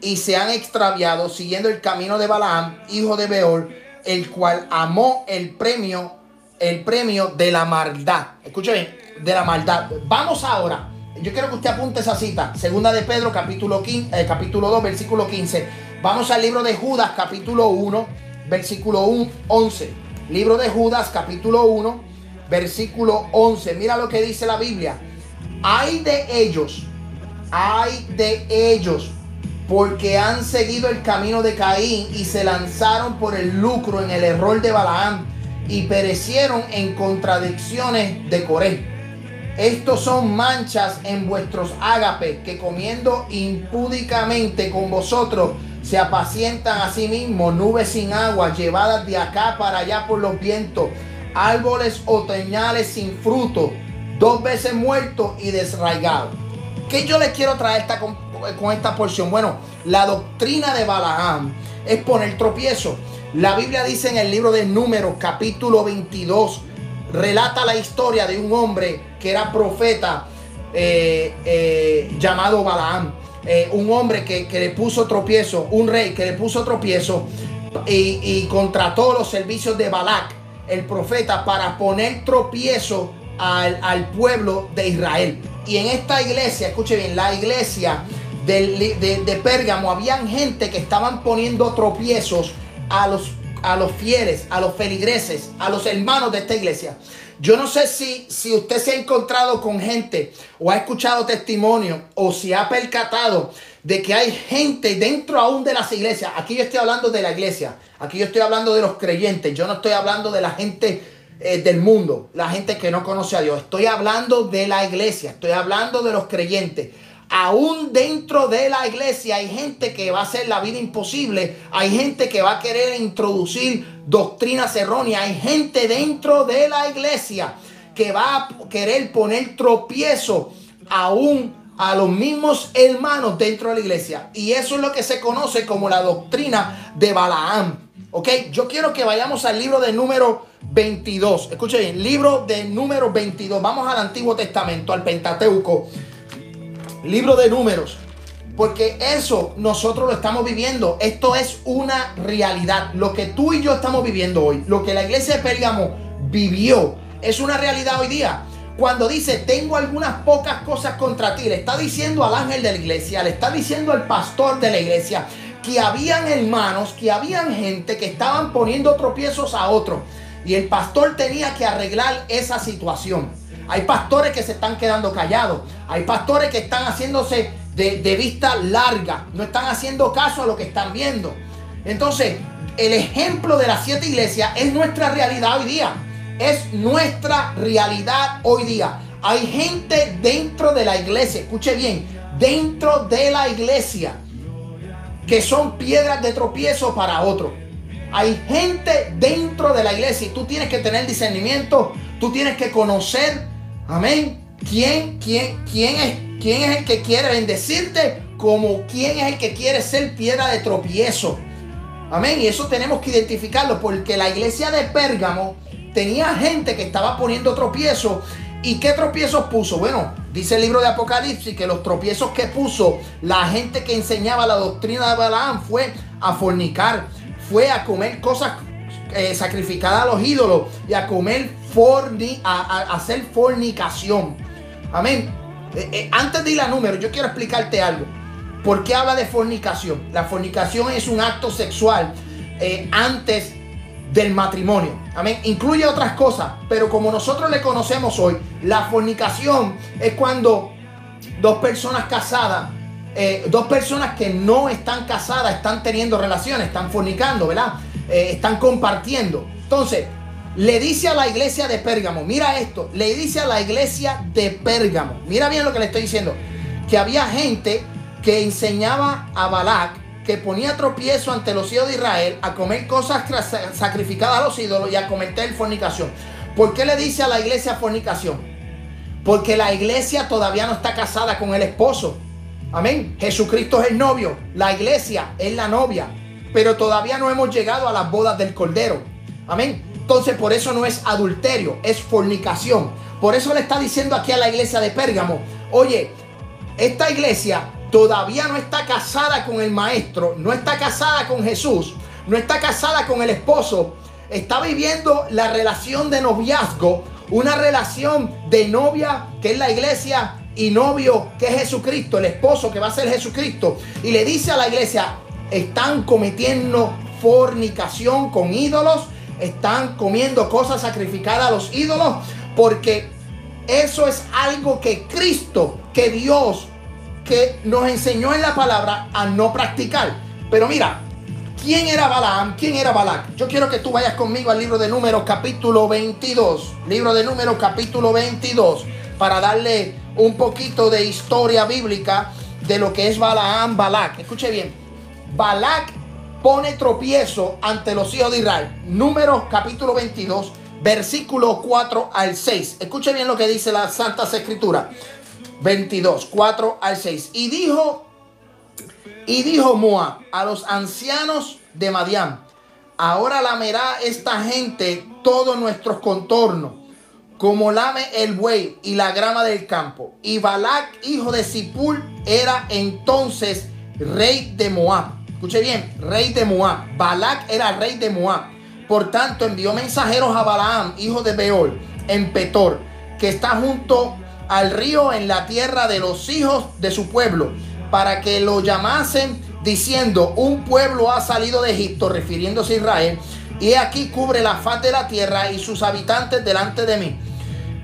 y se han extraviado siguiendo el camino de Balaam, hijo de Beor, el cual amó el premio, el premio de la maldad. Escucha bien, de la maldad. Vamos ahora. Yo quiero que usted apunte esa cita. Segunda de Pedro, capítulo, 15, eh, capítulo 2, versículo 15. Vamos al libro de Judas, capítulo 1, versículo 1, 11. Libro de Judas, capítulo 1, versículo 11. Mira lo que dice la Biblia. Hay de ellos, hay de ellos, porque han seguido el camino de Caín y se lanzaron por el lucro en el error de Balaam y perecieron en contradicciones de Coré. Estos son manchas en vuestros ágapes que comiendo impúdicamente con vosotros se apacientan a sí mismos, nubes sin agua, llevadas de acá para allá por los vientos, árboles otoñales sin fruto, dos veces muertos y desraigados. ¿Qué yo les quiero traer esta, con, esta porción? Bueno, la doctrina de Balaam es poner tropiezo. La Biblia dice en el libro de Números, capítulo 22, relata la historia de un hombre que era profeta eh, eh, llamado Balaam. Eh, un hombre que, que, le puso tropiezo, un rey que le puso tropiezo y, contrató los servicios de Balac, el profeta, para poner tropiezo al, al, pueblo de Israel. Y en esta iglesia, escuche bien, la iglesia de, de, de Pérgamo, habían gente que estaban poniendo tropiezos a los a los fieles, a los feligreses, a los hermanos de esta iglesia. Yo no sé si, si usted se ha encontrado con gente o ha escuchado testimonio o si ha percatado de que hay gente dentro aún de las iglesias. Aquí yo estoy hablando de la iglesia, aquí yo estoy hablando de los creyentes, yo no estoy hablando de la gente eh, del mundo, la gente que no conoce a Dios. Estoy hablando de la iglesia, estoy hablando de los creyentes. Aún dentro de la iglesia hay gente que va a hacer la vida imposible. Hay gente que va a querer introducir doctrinas erróneas. Hay gente dentro de la iglesia que va a querer poner tropiezo aún a los mismos hermanos dentro de la iglesia. Y eso es lo que se conoce como la doctrina de Balaam. Ok, yo quiero que vayamos al libro de número 22. Escuchen libro de número 22. Vamos al Antiguo Testamento, al Pentateuco libro de números. Porque eso nosotros lo estamos viviendo. Esto es una realidad. Lo que tú y yo estamos viviendo hoy, lo que la iglesia de Pérgamo vivió, es una realidad hoy día. Cuando dice, tengo algunas pocas cosas contra ti, le está diciendo al ángel de la iglesia, le está diciendo al pastor de la iglesia, que habían hermanos, que habían gente que estaban poniendo tropiezos a otros. Y el pastor tenía que arreglar esa situación. Hay pastores que se están quedando callados. Hay pastores que están haciéndose de, vista larga. No están haciendo caso a lo que están viendo. Entonces, el ejemplo de las siete iglesias es nuestra realidad hoy día. Es nuestra realidad hoy día. Hay gente dentro de la iglesia, escuche bien, dentro de la iglesia que son piedras de tropiezo para otros. Hay gente dentro de la iglesia y tú tienes que tener discernimiento, tú tienes que conocer Amén. ¿Quién, quién, quién, es, ¿Quién es el que quiere bendecirte? Como quién es el que quiere ser piedra de tropiezo. Amén. Y eso tenemos que identificarlo porque la iglesia de Pérgamo tenía gente que estaba poniendo tropiezo. ¿Y qué tropiezos puso? Bueno, dice el libro de Apocalipsis que los tropiezos que puso la gente que enseñaba la doctrina de Balaam fue a fornicar, fue a comer cosas eh, sacrificadas a los ídolos y a comer forni, a, hacer fornicación. Amén. Eh, eh, antes de ir a números, yo quiero explicarte algo. ¿Por qué habla de fornicación? La fornicación es un acto sexual eh, antes del matrimonio. Amén. Incluye otras cosas, pero como nosotros le conocemos hoy, la fornicación es cuando dos personas casadas, dos personas que no están casadas, están teniendo relaciones, están fornicando, ¿verdad? Están compartiendo. Entonces, le dice a la iglesia de Pérgamo, mira esto, le dice a la iglesia de Pérgamo, mira bien lo que le estoy diciendo, que había gente que enseñaba a Balac, que ponía tropiezo ante los hijos de Israel a comer cosas sacrificadas a los ídolos y a cometer fornicación. ¿Por qué le dice a la iglesia fornicación? Porque la iglesia todavía no está casada con el esposo. Amén. Jesucristo es el novio, la iglesia es la novia, pero todavía no hemos llegado a las bodas del Cordero. Amén. Entonces por eso no es adulterio, es fornicación. Por eso le está diciendo aquí a la iglesia de Pérgamo, oye, esta iglesia todavía no está casada con el maestro, no está casada con Jesús, no está casada con el esposo, está viviendo la relación de noviazgo, una relación de novia que es la iglesia y novio que es Jesucristo, el esposo que va a ser Jesucristo. Y le dice a la iglesia, están cometiendo fornicación con ídolos, están comiendo cosas sacrificadas a los ídolos, porque eso es algo que Cristo, que Dios que nos enseñó en la palabra a no practicar. Pero mira, ¿quién era Balaam? ¿Quién era Balac? Yo quiero que tú vayas conmigo al libro de Números capítulo 22. Libro de Números capítulo 22 para darle un poquito de historia bíblica de lo que es Balaam, Balac. Escuche bien. Balac pone tropiezo ante los hijos de Israel. Números capítulo 22, versículo 4 al 6. Escuche bien lo que dice la Santa Escritura. 22, 4 al 6. Y dijo, y dijo Moab a los ancianos de Madián, ahora lamerá esta gente todos nuestros contornos, como lame el buey y la grama del campo. Y Balac, hijo de Zipul, era entonces rey de Moab. Escuche bien, rey de Moab. Balac era rey de Moab. Por tanto, envió mensajeros a Balaam, hijo de Beol, en Petor, que está junto al río en la tierra de los hijos de su pueblo, para que lo llamasen diciendo, un pueblo ha salido de Egipto, refiriéndose a Israel, y aquí cubre la faz de la tierra y sus habitantes delante de mí.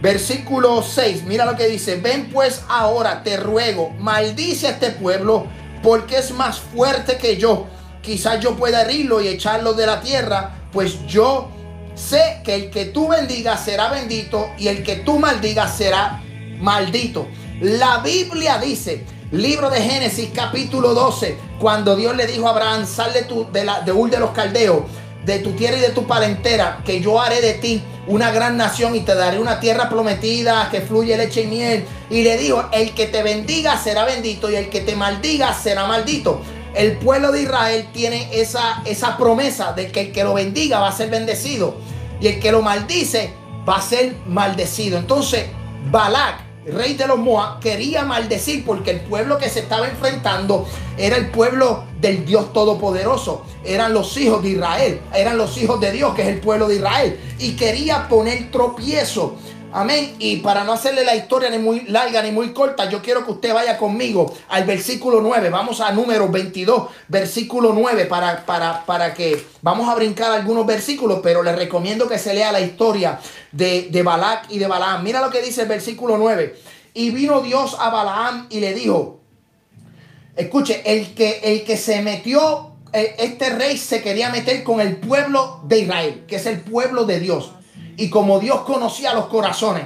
Versículo 6, mira lo que dice, ven pues ahora, te ruego, maldice a este pueblo, porque es más fuerte que yo. Quizás yo pueda herirlo y echarlo de la tierra, pues yo sé que el que tú bendigas será bendito y el que tú maldigas será maldito. La Biblia dice, libro de Génesis capítulo 12, cuando Dios le dijo a Abraham, sal de, tu, de, la, de Ur de los Caldeos, de tu tierra y de tu parentela, que yo haré de ti una gran nación y te daré una tierra prometida que fluye leche y miel. Y le dijo, el que te bendiga será bendito y el que te maldiga será maldito. El pueblo de Israel tiene esa, esa promesa de que el que lo bendiga va a ser bendecido y el que lo maldice va a ser maldecido. Entonces, Balak rey de los Moab, quería maldecir porque el pueblo que se estaba enfrentando era el pueblo del Dios Todopoderoso. Eran los hijos de Israel, eran los hijos de Dios, que es el pueblo de Israel. Y quería poner tropiezo. Amén. Y para no hacerle la historia ni muy larga ni muy corta, yo quiero que usted vaya conmigo al versículo 9. Vamos a número 22, versículo 9, para, para, para que vamos a brincar algunos versículos, pero le recomiendo que se lea la historia de, de Balac y de Balaam. Mira lo que dice el versículo 9. Y vino Dios a Balaam y le dijo, escuche, el que, el que se metió, eh, este rey se quería meter con el pueblo de Israel, que es el pueblo de Dios. Y como Dios conocía los corazones,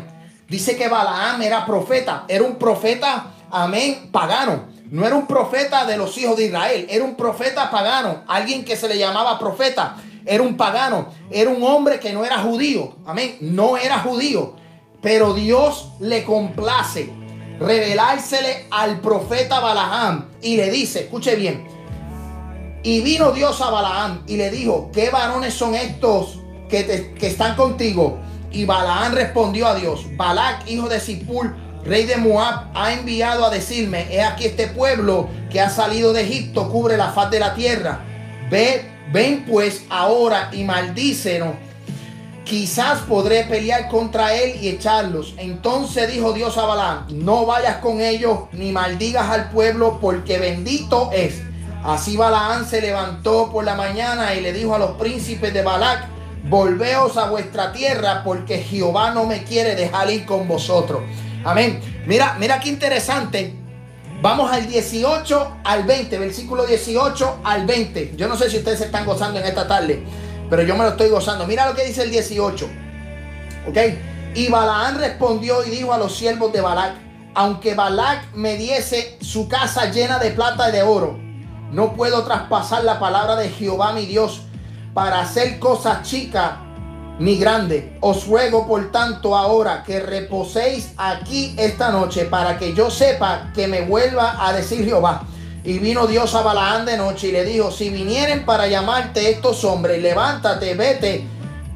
dice que Balaam era profeta, era un profeta, amén, pagano. No era un profeta de los hijos de Israel, era un profeta pagano, alguien que se le llamaba profeta, era un pagano, era un hombre que no era judío, amén, no era judío, pero Dios le complace revelársele al profeta Balaam y le dice, escuche bien, y vino Dios a Balaam y le dijo, ¿qué varones son estos que, están contigo. Y Balaán respondió a Dios, Balac, hijo de Zipul, rey de Moab, ha enviado a decirme, he aquí este pueblo que ha salido de Egipto cubre la faz de la tierra. Ve, ven pues ahora y maldícenos. Quizás podré pelear contra él y echarlos. Entonces dijo Dios a Balaam, no vayas con ellos ni maldigas al pueblo porque bendito es. Así Balaán se levantó por la mañana y le dijo a los príncipes de Balac, volveos a vuestra tierra porque Jehová no me quiere dejar ir con vosotros. Amén. Mira, mira qué interesante. Vamos al 18 al 20, versículo 18 al 20. Yo no sé si ustedes se están gozando en esta tarde, pero yo me lo estoy gozando. Mira lo que dice el 18. ¿Ok? Y Balaán respondió y dijo a los siervos de Balac, aunque Balac me diese su casa llena de plata y de oro, no puedo traspasar la palabra de Jehová mi Dios para hacer cosas chicas ni grandes. Os ruego por tanto ahora que reposéis aquí esta noche para que yo sepa que me vuelva a decir Jehová. Y vino Dios a Balaán de noche y le dijo, si vinieren para llamarte estos hombres, levántate, vete,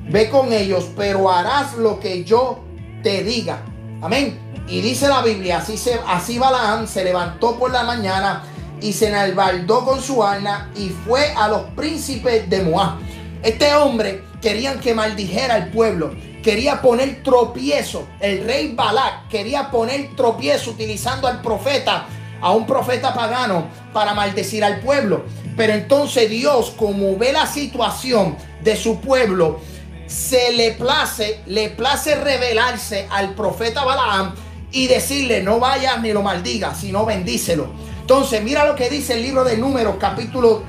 ve con ellos, pero harás lo que yo te diga. Amén. Y dice la Biblia, así, se, así Balaam se levantó por la mañana y se enalbardó con su alna y fue a los príncipes de Moab. Este hombre querían que maldijera al pueblo. Quería poner tropiezo. El rey Balak quería poner tropiezo utilizando al profeta, a un profeta pagano, para maldecir al pueblo. Pero entonces Dios, como ve la situación de su pueblo, se le place, le place revelarse al profeta Balaam y decirle, no vayas ni lo maldiga, sino bendícelo. Entonces, mira lo que dice el libro de Números, capítulo,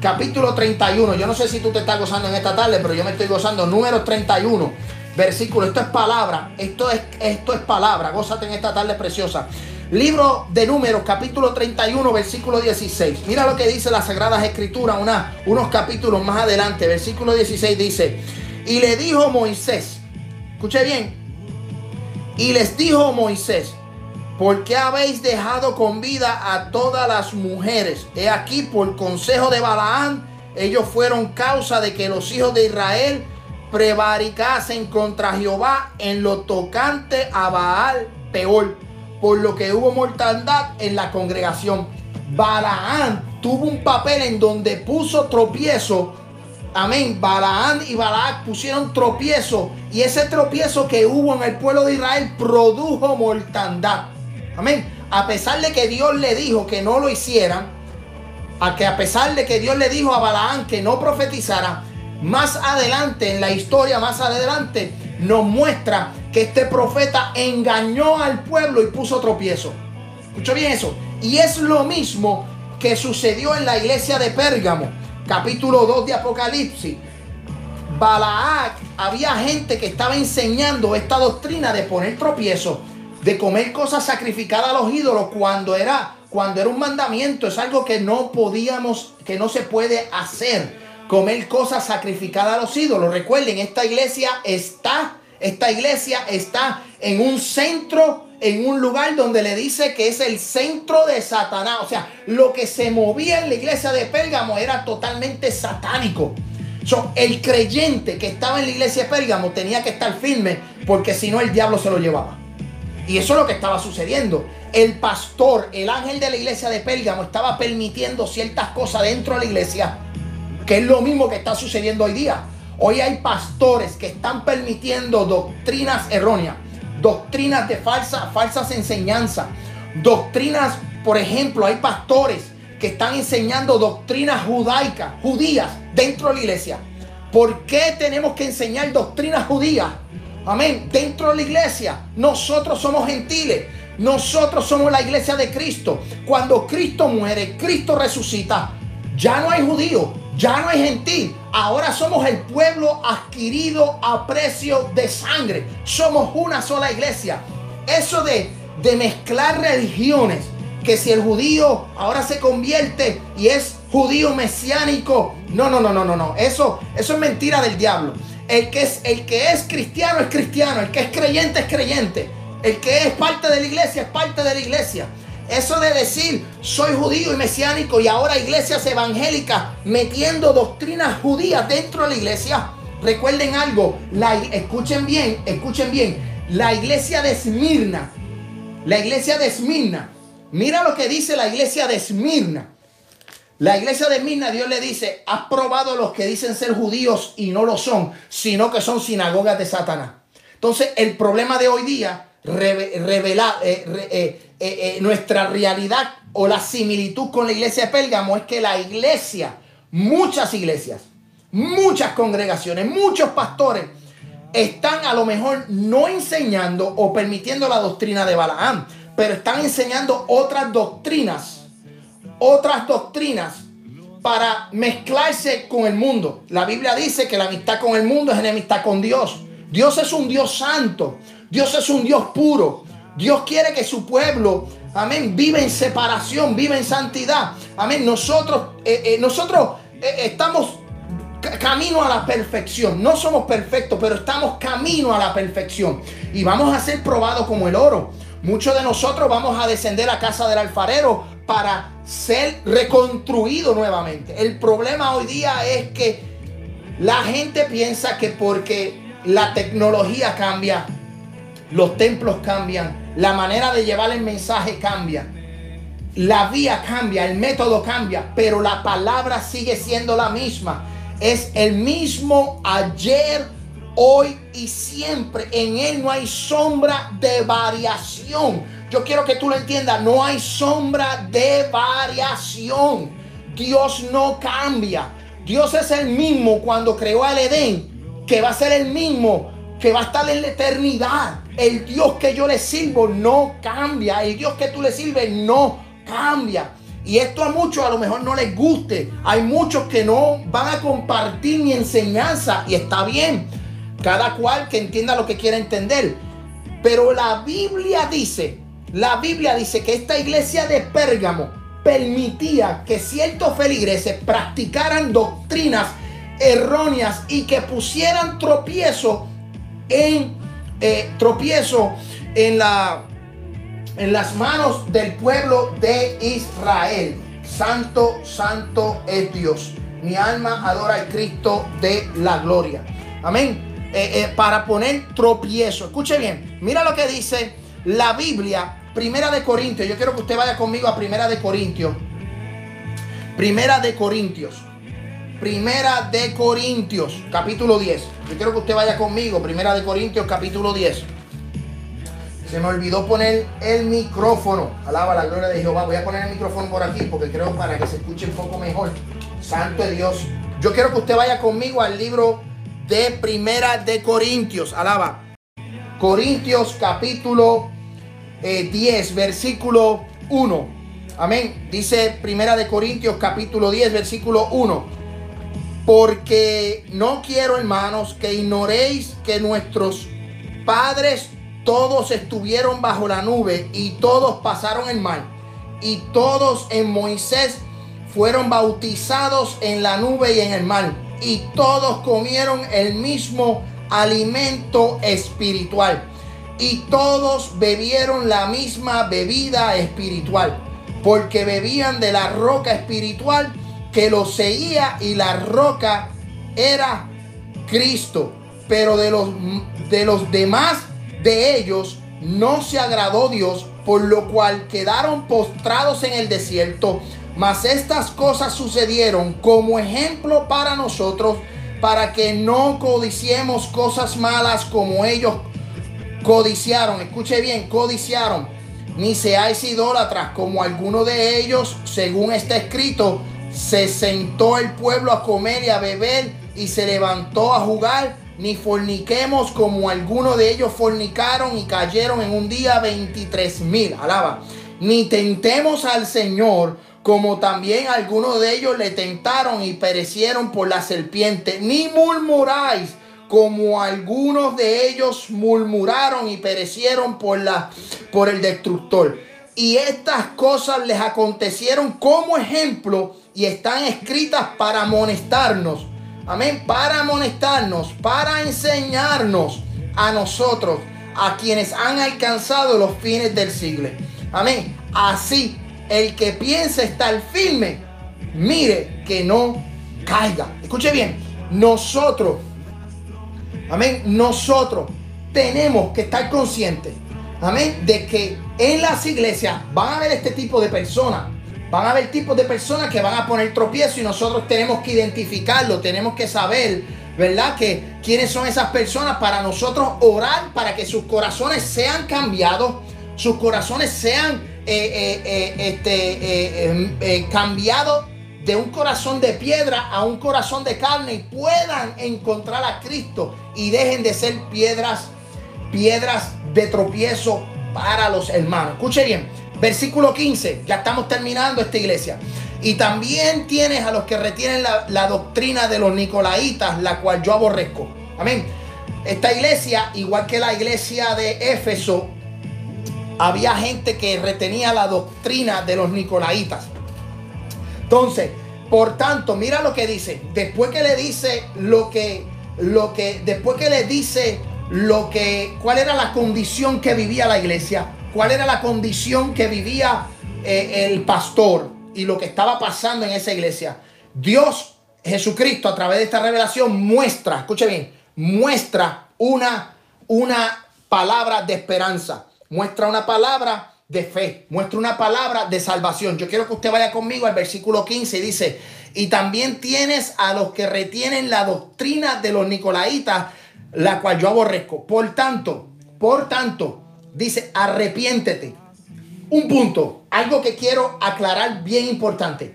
capítulo 31. Yo no sé si tú te estás gozando en esta tarde, pero yo me estoy gozando. Números 31, versículo. Esto es palabra. Esto es, esto es palabra. Gózate en esta tarde preciosa. Libro de Números, capítulo 31, versículo 16. Mira lo que dice las Sagradas Escrituras, una, unos capítulos más adelante. Versículo 16 dice, y le dijo Moisés, escuche bien, y les dijo Moisés, ¿por qué habéis dejado con vida a todas las mujeres? He aquí, por consejo de Balaán, ellos fueron causa de que los hijos de Israel prevaricasen contra Jehová en lo tocante a Baal peor, por lo que hubo mortandad en la congregación. Balaán tuvo un papel en donde puso tropiezo Amén. Balaán y Balac pusieron tropiezo. Y ese tropiezo que hubo en el pueblo de Israel produjo mortandad. Amén. A pesar de que Dios le dijo que no lo hicieran, a que a pesar de que Dios le dijo a Balaán que no profetizara, más adelante en la historia, más adelante, nos muestra que este profeta engañó al pueblo y puso tropiezo. Escucho bien eso. Y es lo mismo que sucedió en la iglesia de Pérgamo capítulo 2 de Apocalipsis, Balaak, había gente que estaba enseñando esta doctrina de poner tropiezo, de comer cosas sacrificadas a los ídolos cuando era, cuando era un mandamiento, es algo que no podíamos, que no se puede hacer, comer cosas sacrificadas a los ídolos. Recuerden, esta iglesia está, esta iglesia está en un centro en un lugar donde le dice que es el centro de Satanás. O sea, lo que se movía en la iglesia de Pérgamo era totalmente satánico. So, el creyente que estaba en la iglesia de Pérgamo tenía que estar firme porque si no el diablo se lo llevaba. Y eso es lo que estaba sucediendo. El pastor, el ángel de la iglesia de Pérgamo estaba permitiendo ciertas cosas dentro de la iglesia, que es lo mismo que está sucediendo hoy día. Hoy hay pastores que están permitiendo doctrinas erróneas doctrinas de falsa, falsas enseñanzas, doctrinas, por ejemplo, hay pastores que están enseñando doctrinas judaicas, judías, dentro de la iglesia. ¿Por qué tenemos que enseñar doctrinas judías? Amén. Dentro de la iglesia, nosotros somos gentiles. Nosotros somos la iglesia de Cristo. Cuando Cristo muere, Cristo resucita. Ya no hay judío, ya no hay gentil. Ahora somos el pueblo adquirido a precio de sangre. Somos una sola iglesia. Eso de, de mezclar religiones, que si el judío ahora se convierte y es judío mesiánico, no, no, no, no, no, no. Eso, eso es mentira del diablo. El que, es, el que es cristiano es cristiano, el que es creyente es creyente, el que es parte de la iglesia es parte de la iglesia. Eso de decir, soy judío y mesiánico y ahora iglesias evangélicas metiendo doctrinas judías dentro de la iglesia. Recuerden algo, la, escuchen bien, escuchen bien. La iglesia de Esmirna, la iglesia de Esmirna, mira lo que dice la iglesia de Esmirna. La iglesia de Esmirna, Dios le dice, has probado los que dicen ser judíos y no lo son, sino que son sinagogas de Satanás. Entonces, el problema de hoy día, revelar, eh, eh, eh, nuestra realidad o la similitud con la iglesia de Pérgamo es que la iglesia, muchas iglesias, muchas congregaciones, muchos pastores están a lo mejor no enseñando o permitiendo la doctrina de Balaam, pero están enseñando otras doctrinas, otras doctrinas para mezclarse con el mundo. La Biblia dice que la amistad con el mundo es enemistad con Dios. Dios es un Dios santo. Dios es un Dios puro. Dios quiere que su pueblo, amén, vive en separación, vive en santidad. Amén. Nosotros, eh, eh, nosotros eh, estamos ca- camino a la perfección. No somos perfectos, pero estamos camino a la perfección. Y vamos a ser probados como el oro. Muchos de nosotros vamos a descender a casa del alfarero para ser reconstruido nuevamente. El problema hoy día es que la gente piensa que porque la tecnología cambia, los templos cambian, la manera de llevar el mensaje cambia, la vía cambia, el método cambia, pero la palabra sigue siendo la misma. Es el mismo ayer, hoy y siempre. En él no hay sombra de variación. Yo quiero que tú lo entiendas, no hay sombra de variación. Dios no cambia. Dios es el mismo cuando creó al Edén, que va a ser el mismo que va a estar en la eternidad. El Dios que yo le sirvo no cambia. El Dios que tú le sirves no cambia. Y esto a muchos a lo mejor no les guste. Hay muchos que no van a compartir mi enseñanza y está bien. Cada cual que entienda lo que quiera entender. Pero la Biblia dice, la Biblia dice que esta iglesia de Pérgamo permitía que ciertos feligreses practicaran doctrinas erróneas y que pusieran tropiezo en eh, tropiezo en la en las manos del pueblo de Israel. Santo, santo es Dios. Mi alma adora al Cristo de la gloria. Amén. Eh, eh, para poner tropiezo. Escuche bien. Mira lo que dice la Biblia. Primera de Corintios. Yo quiero que usted vaya conmigo a Primera de Corintios. Primera de Corintios. Primera de Corintios, capítulo 10. Yo quiero que usted vaya conmigo. Primera de Corintios, capítulo 10. Se me olvidó poner el micrófono. Alaba la gloria de Jehová. Voy a poner el micrófono por aquí porque creo para que se escuche un poco mejor. Santo de Dios. Yo quiero que usted vaya conmigo al libro de Primera de Corintios. Alaba. Corintios capítulo eh, 10, versículo 1. Amén. Dice Primera de Corintios capítulo 10, versículo 1. Porque no quiero, hermanos, que ignoréis que nuestros padres todos estuvieron bajo la nube y todos pasaron el mar. Y todos en Moisés fueron bautizados en la nube y en el mar. Y todos comieron el mismo alimento espiritual. Y todos bebieron la misma bebida espiritual. Porque bebían de la roca espiritual que los seguía y la roca era Cristo. Pero de los, de los demás de ellos no se agradó Dios, por lo cual quedaron postrados en el desierto. Mas estas cosas sucedieron como ejemplo para nosotros, para que no codiciemos cosas malas como ellos codiciaron. Escuche bien, codiciaron. Ni seáis idólatras como alguno de ellos, según está escrito, se sentó el pueblo a comer y a beber y se levantó a jugar ni forniquemos como algunos de ellos fornicaron y cayeron en un día 23 mil. Alaba. Ni tentemos al Señor como también algunos de ellos le tentaron y perecieron por la serpiente. Ni murmuráis como algunos de ellos murmuraron y perecieron por, la, por el destructor. Y estas cosas les acontecieron como ejemplo y están escritas para amonestarnos Amén. Para amonestarnos, para enseñarnos a nosotros, a quienes han alcanzado los fines del siglo. Amén. Así, el que piensa estar firme, mire que no caiga. Escuche bien, nosotros, amén, nosotros tenemos que estar conscientes, amén, de que en las iglesias van a haber este tipo de personas Van a haber tipos de personas que van a poner tropiezo y nosotros tenemos que identificarlo, tenemos que saber, ¿verdad? Que quiénes son esas personas para nosotros orar para que sus corazones sean cambiados, sus corazones sean este, cambiados de un corazón de piedra a un corazón de carne y puedan encontrar a Cristo y dejen de ser piedras, piedras de tropiezo para los hermanos. Escuche bien. Versículo 15, ya estamos terminando esta iglesia. Y también tienes a los que retienen la, la doctrina de los nicolaitas, la cual yo aborrezco. Amén. Esta iglesia, igual que la iglesia de Éfeso, había gente que retenía la doctrina de los nicolaitas. Entonces, por tanto, mira lo que dice. Después que le dice lo que, lo que, después que le dice lo que, cuál era la condición que vivía la iglesia, cuál era la condición que vivía eh, el pastor y lo que estaba pasando en esa iglesia. Dios, Jesucristo, a través de esta revelación, muestra, escuche bien, muestra una, una palabra de esperanza, muestra una palabra de fe, muestra una palabra de salvación. Yo quiero que usted vaya conmigo al versículo 15 y dice, y también tienes a los que retienen la doctrina de los nicolaitas, la cual yo aborrezco. Por tanto, por tanto, dice, arrepiéntete. Un punto, algo que quiero aclarar bien importante.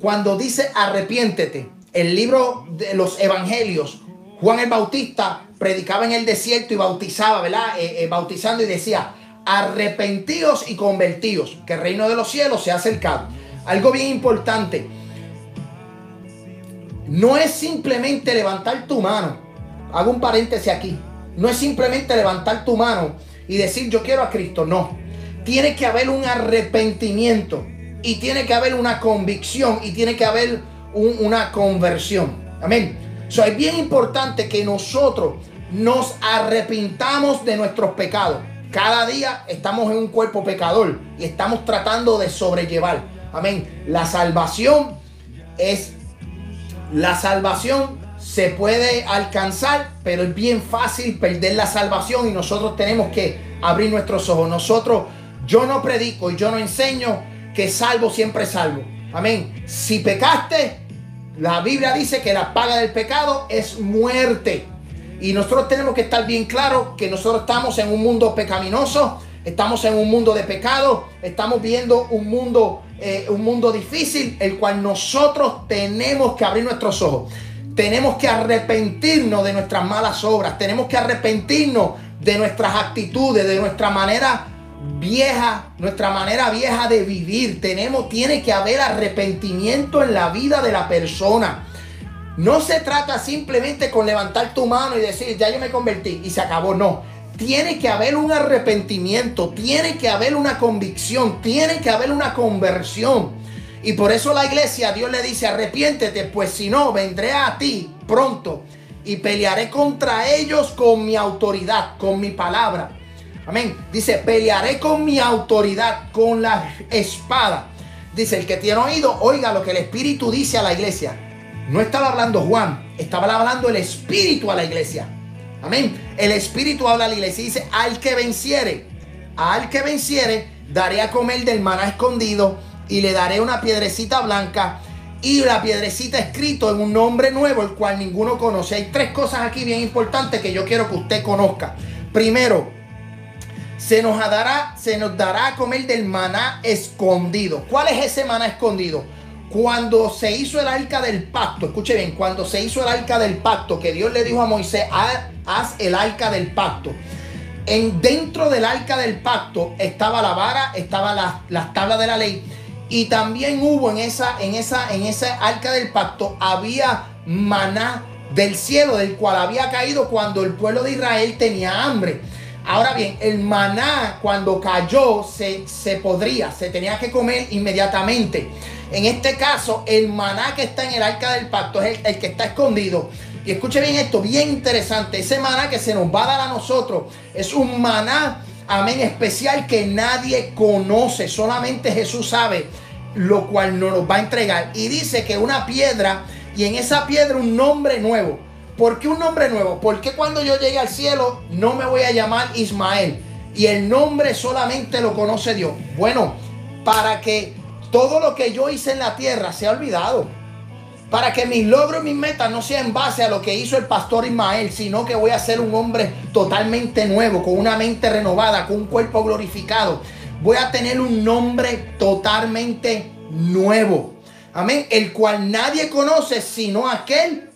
Cuando dice arrepiéntete, el libro de los evangelios, Juan el Bautista predicaba en el desierto y bautizaba, ¿verdad? Eh, eh, bautizando y decía, arrepentíos y convertíos, que el reino de los cielos se ha acercado. Algo bien importante, no es simplemente levantar tu mano, hago un paréntesis aquí, no es simplemente levantar tu mano y decir yo quiero a Cristo, no, tiene que haber un arrepentimiento y tiene que haber una convicción y tiene que haber un- una conversión, amén. Es bien importante que nosotros nos arrepintamos de nuestros pecados. Cada día estamos en un cuerpo pecador y estamos tratando de sobrellevar. Amén. La salvación es la salvación se puede alcanzar, pero es bien fácil perder la salvación y nosotros tenemos que abrir nuestros ojos. Nosotros, yo no predico y yo no enseño que salvo siempre salvo. Amén. Si pecaste, la Biblia dice que la paga del pecado es muerte. Y nosotros tenemos que estar bien claros que nosotros estamos en un mundo pecaminoso, estamos en un mundo de pecado, estamos viendo un mundo, eh, un mundo difícil, el cual nosotros tenemos que abrir nuestros ojos. Tenemos que arrepentirnos de nuestras malas obras, tenemos que arrepentirnos de nuestras actitudes, de nuestra manera vieja, nuestra manera vieja de vivir. Tenemos, tiene que haber arrepentimiento en la vida de la persona. No se trata simplemente con levantar tu mano y decir, ya yo me convertí y se acabó. No. Tiene que haber un arrepentimiento, tiene que haber una convicción, tiene que haber una conversión. Y por eso la iglesia, Dios le dice, arrepiéntete, pues si no, vendré a ti pronto y pelearé contra ellos con mi autoridad, con mi palabra. Amén. Dice, pelearé con mi autoridad, con la espada. Dice, el que tiene oído, oiga lo que el Espíritu dice a la iglesia. No estaba hablando Juan, estaba hablando el Espíritu a la iglesia. Amén. El Espíritu habla a la iglesia y dice, al que venciere, al que venciere, daré a comer del maná escondido y le daré una piedrecita blanca y la piedrecita escrito en un nombre nuevo, el cual ninguno conoce. Hay tres cosas aquí bien importantes que yo quiero que usted conozca. Primero, se nos dará, se nos dará a comer del maná escondido. ¿Cuál es ese maná escondido? Cuando se hizo el arca del pacto, escuche bien, cuando se hizo el arca del pacto, que Dios le dijo a Moisés, haz, el arca del pacto. En, dentro del arca del pacto estaba la vara, estaba las las tablas de la ley. Y también hubo en esa, en esa, en esa arca del pacto, había maná del cielo, del cual había caído cuando el pueblo de Israel tenía hambre. Ahora bien, el maná cuando cayó se, se podría, se tenía que comer inmediatamente. En este caso, el maná que está en el arca del pacto es el, el que está escondido. Y escuche bien esto, bien interesante. Ese maná que se nos va a dar a nosotros es un maná, amén, especial que nadie conoce. Solamente Jesús sabe lo cual nos lo va a entregar. Y dice que una piedra y en esa piedra un nombre nuevo. ¿Por qué un nombre nuevo? Porque cuando yo llegue al cielo no me voy a llamar Ismael y el nombre solamente lo conoce Dios? Bueno, para que todo lo que yo hice en la tierra sea olvidado. Para que mis logros mis metas no sean en base a lo que hizo el pastor Ismael, sino que voy a ser un hombre totalmente nuevo, con una mente renovada, con un cuerpo glorificado. Voy a tener un nombre totalmente nuevo. Amén. El cual nadie conoce sino aquel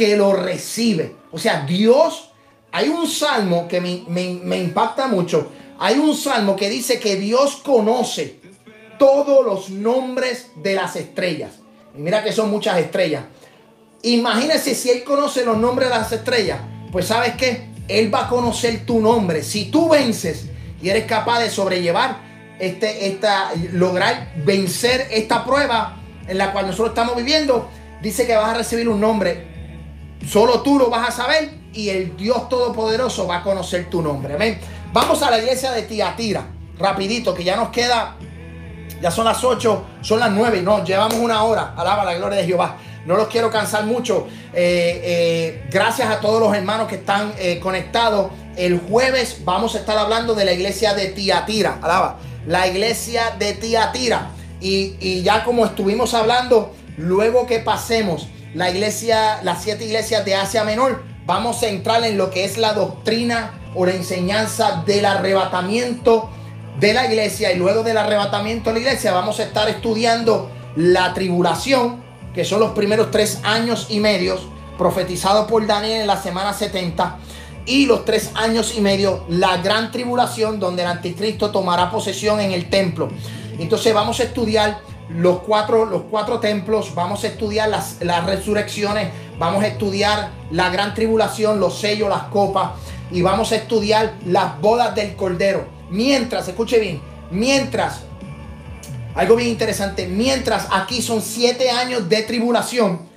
que lo recibe. O sea, Dios, hay un salmo que me, me- impacta mucho. Hay un salmo que dice que Dios conoce todos los nombres de las estrellas. Y mira que son muchas estrellas. Imagínese si Él conoce los nombres de las estrellas. Pues sabes qué? Él va a conocer tu nombre. Si tú vences y eres capaz de sobrellevar, este, esta, lograr vencer esta prueba en la cual nosotros estamos viviendo, dice que vas a recibir un nombre. Solo tú lo vas a saber y el Dios Todopoderoso va a conocer tu nombre. Amén. Vamos a la iglesia de Tiatira, rapidito, que ya nos queda, ya son las 8, son las 9, no, llevamos una hora. Alaba la gloria de Jehová. No los quiero cansar mucho. Eh, eh, gracias a todos los hermanos que están eh, conectados. El jueves vamos a estar hablando de la iglesia de Tiatira. Alaba. La iglesia de Tiatira. Y, y ya como estuvimos hablando, luego que pasemos la iglesia, las siete iglesias de Asia Menor, vamos a entrar en lo que es la doctrina o la enseñanza del arrebatamiento de la iglesia. Y luego del arrebatamiento de la iglesia vamos a estar estudiando la tribulación, que son los primeros tres años y medios profetizados por Daniel en la semana 70 y los tres años y medio la gran tribulación donde el anticristo tomará posesión en el templo. Entonces vamos a estudiar los cuatro, los cuatro templos, vamos a estudiar las, las resurrecciones, vamos a estudiar la gran tribulación, los sellos, las copas y vamos a estudiar las bodas del cordero. Mientras, escuche bien, mientras algo bien interesante. Mientras aquí son siete años de tribulación,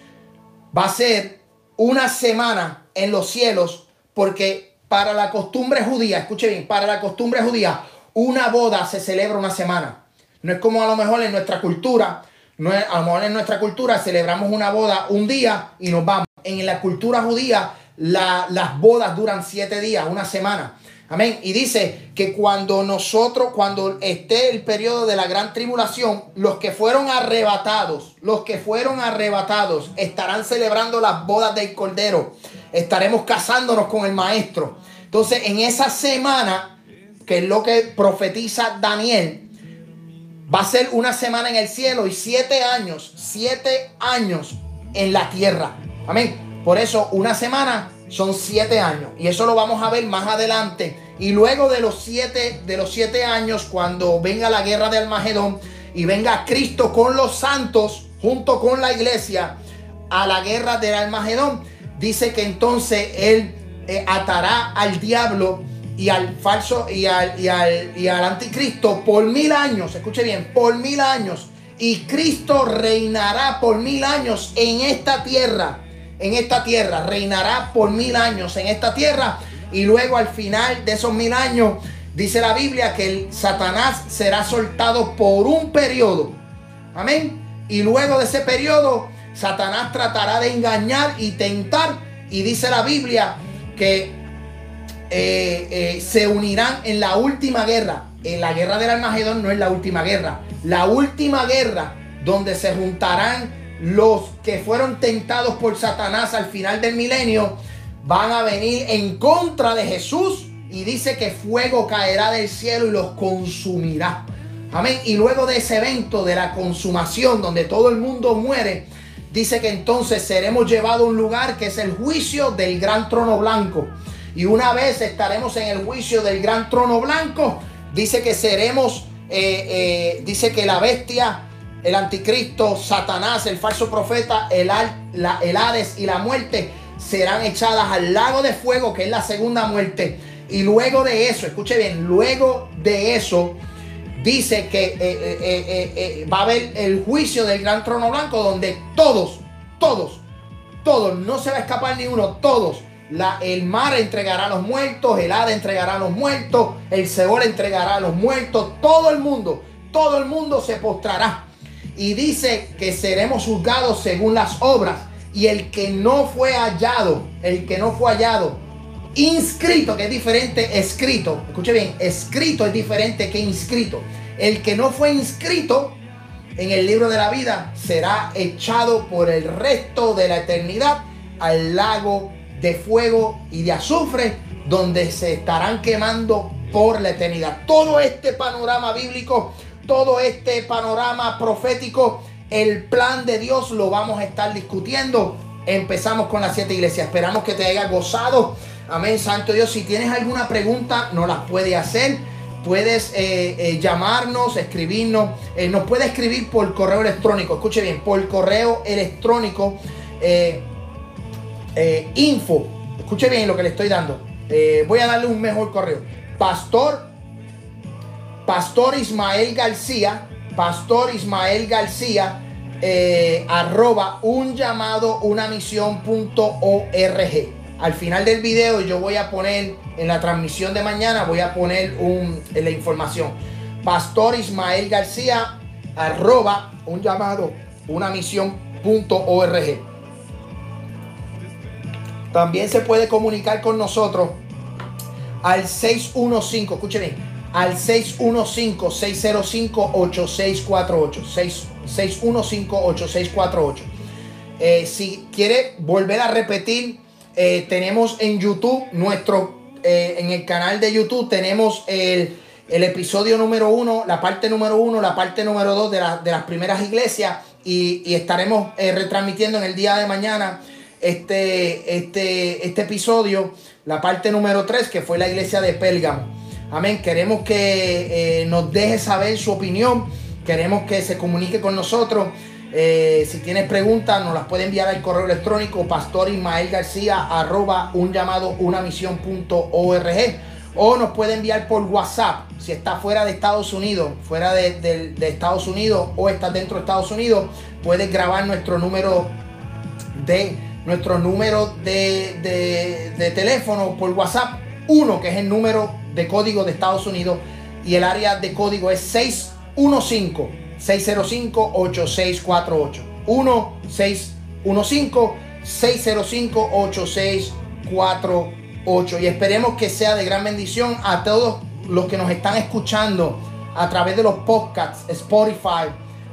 va a ser una semana en los cielos, porque para la costumbre judía, escuche bien, para la costumbre judía, una boda se celebra una semana. No es como a lo mejor en nuestra cultura, no es, a lo mejor en nuestra cultura celebramos una boda un día y nos vamos. En la cultura judía, la- las bodas duran siete días, una semana. Amén. Y dice que cuando nosotros, cuando esté el periodo de la gran tribulación, los que fueron arrebatados, los que fueron arrebatados, estarán celebrando las bodas del Cordero. Estaremos casándonos con el Maestro. Entonces, en esa semana, que es lo que profetiza Daniel, va a ser una semana en el cielo y siete años, siete años en la tierra. Amén. Por eso una semana son siete años. Y eso lo vamos a ver más adelante. Y luego de los siete, de los siete años, cuando venga la guerra del Magedón y venga Cristo con los santos, junto con la iglesia, a la guerra del Almagedón, dice que entonces él eh, atará al diablo y al falso y al, y al, y al anticristo por mil años. Escuche bien, por mil años. Y Cristo reinará por mil años en esta tierra. En esta tierra. Reinará por mil años en esta tierra. Y luego al final de esos mil años, dice la Biblia que el Satanás será soltado por un periodo. Amén. Y luego de ese periodo, Satanás tratará de engañar y tentar. Y dice la Biblia que eh, eh, se unirán en la última guerra. En la guerra del Armagedón no es la última guerra. La última guerra donde se juntarán los que fueron tentados por Satanás al final del milenio van a venir en contra de Jesús y dice que fuego caerá del cielo y los consumirá. Amén. Y luego de ese evento de la consumación donde todo el mundo muere, dice que entonces seremos llevados a un lugar que es el juicio del gran trono blanco. Y una vez estaremos en el juicio del gran trono blanco, dice que seremos, eh, eh, dice que la bestia, el anticristo, Satanás, el falso profeta, el, la- Hades y la muerte serán echadas al lago de fuego, que es la segunda muerte. Y luego de eso, escuche bien, luego de eso, dice que eh, va a haber el juicio del gran trono blanco donde todos, todos, todos, no se va a escapar ni uno, todos. La, el mar entregará a los muertos, el Hada entregará a los muertos, el Seol entregará a los muertos, todo el mundo, todo el mundo se postrará. Y dice que seremos juzgados según las obras. Y el que no fue hallado, el que no fue hallado, inscrito, que es diferente, escrito. Escuche bien, escrito es diferente que inscrito. El que no fue inscrito en el libro de la vida será echado por el resto de la eternidad al lago de fuego y de azufre, donde se estarán quemando por la eternidad. Todo este panorama bíblico, todo este panorama profético, el plan de Dios lo vamos a estar discutiendo. Empezamos con las siete iglesias. Esperamos que te haya gozado. Amén, Santo Dios. Si tienes alguna pregunta, nos las puede hacer puedes eh, eh, llamarnos, escribirnos, eh, nos puede escribir por correo electrónico, escuche bien, por correo electrónico eh, info, escuche bien lo que le estoy dando, Eh, voy a darle un mejor correo, pastor, pastor Ismael García, pastor Ismael García, eh, arroba un llamado una misión punto org. Al final del video yo voy a poner en la transmisión de mañana voy a poner un, la información. Pastor Ismael García arroba un llamado una misión punto org. También se puede comunicar con nosotros al 615, escuchen al 615-605-8648. 615-8648. Eh, si quiere volver a repetir, eh, tenemos en YouTube, nuestro, eh, en el canal de YouTube, tenemos el, el episodio número uno, la parte número uno, la parte número dos de, la- de las primeras iglesias y, y estaremos eh, retransmitiendo en el día de mañana este, este, este episodio, la parte número 3, que fue la iglesia de Pélgamo. Amén. Queremos que eh, nos deje saber su opinión. Queremos que se comunique con nosotros. Eh, si tienes preguntas, nos las puede enviar al correo electrónico pastor Ismael García arroba un llamado una misión punto org o nos puede enviar por WhatsApp si está fuera de Estados Unidos, fuera de, de- de Estados Unidos o está dentro de Estados Unidos, puedes grabar nuestro número de nuestro número de, de- de teléfono por WhatsApp 1, que es el número de código de Estados Unidos, y el área de código es 615-605-8648. 1-615-605-8648. Y esperemos que sea de gran bendición a todos los que nos están escuchando a través de los podcasts, Spotify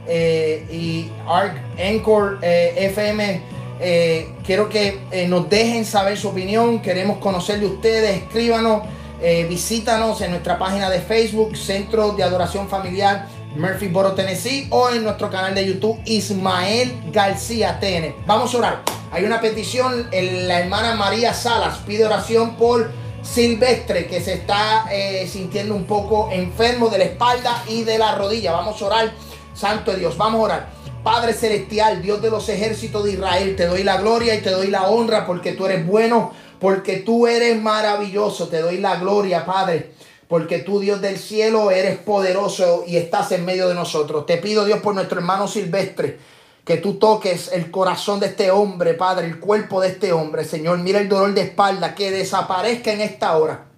eh, y Arc, Anchor eh, FM. Eh, quiero que eh, nos dejen saber su opinión. Queremos conocer de ustedes. Escríbanos, eh, visítanos en nuestra página de Facebook, Centro de Adoración Familiar Murphyboro, Tennessee, o en nuestro canal de YouTube, Ismael García TN. Vamos a orar. Hay una petición. la hermana María Salas pide oración por Silvestre, que se está eh, sintiendo un poco enfermo de la espalda y de la rodilla. Vamos a orar. Santo Dios, vamos a orar. Padre Celestial, Dios de los ejércitos de Israel, te doy la gloria y te doy la honra porque tú eres bueno, porque tú eres maravilloso. Te doy la gloria, Padre, porque tú, Dios del cielo, eres poderoso y estás en medio de nosotros. Te pido, Dios, por nuestro hermano Silvestre, que tú toques el corazón de este hombre, Padre, el cuerpo de este hombre, Señor. Mira el dolor de espalda, que desaparezca en esta hora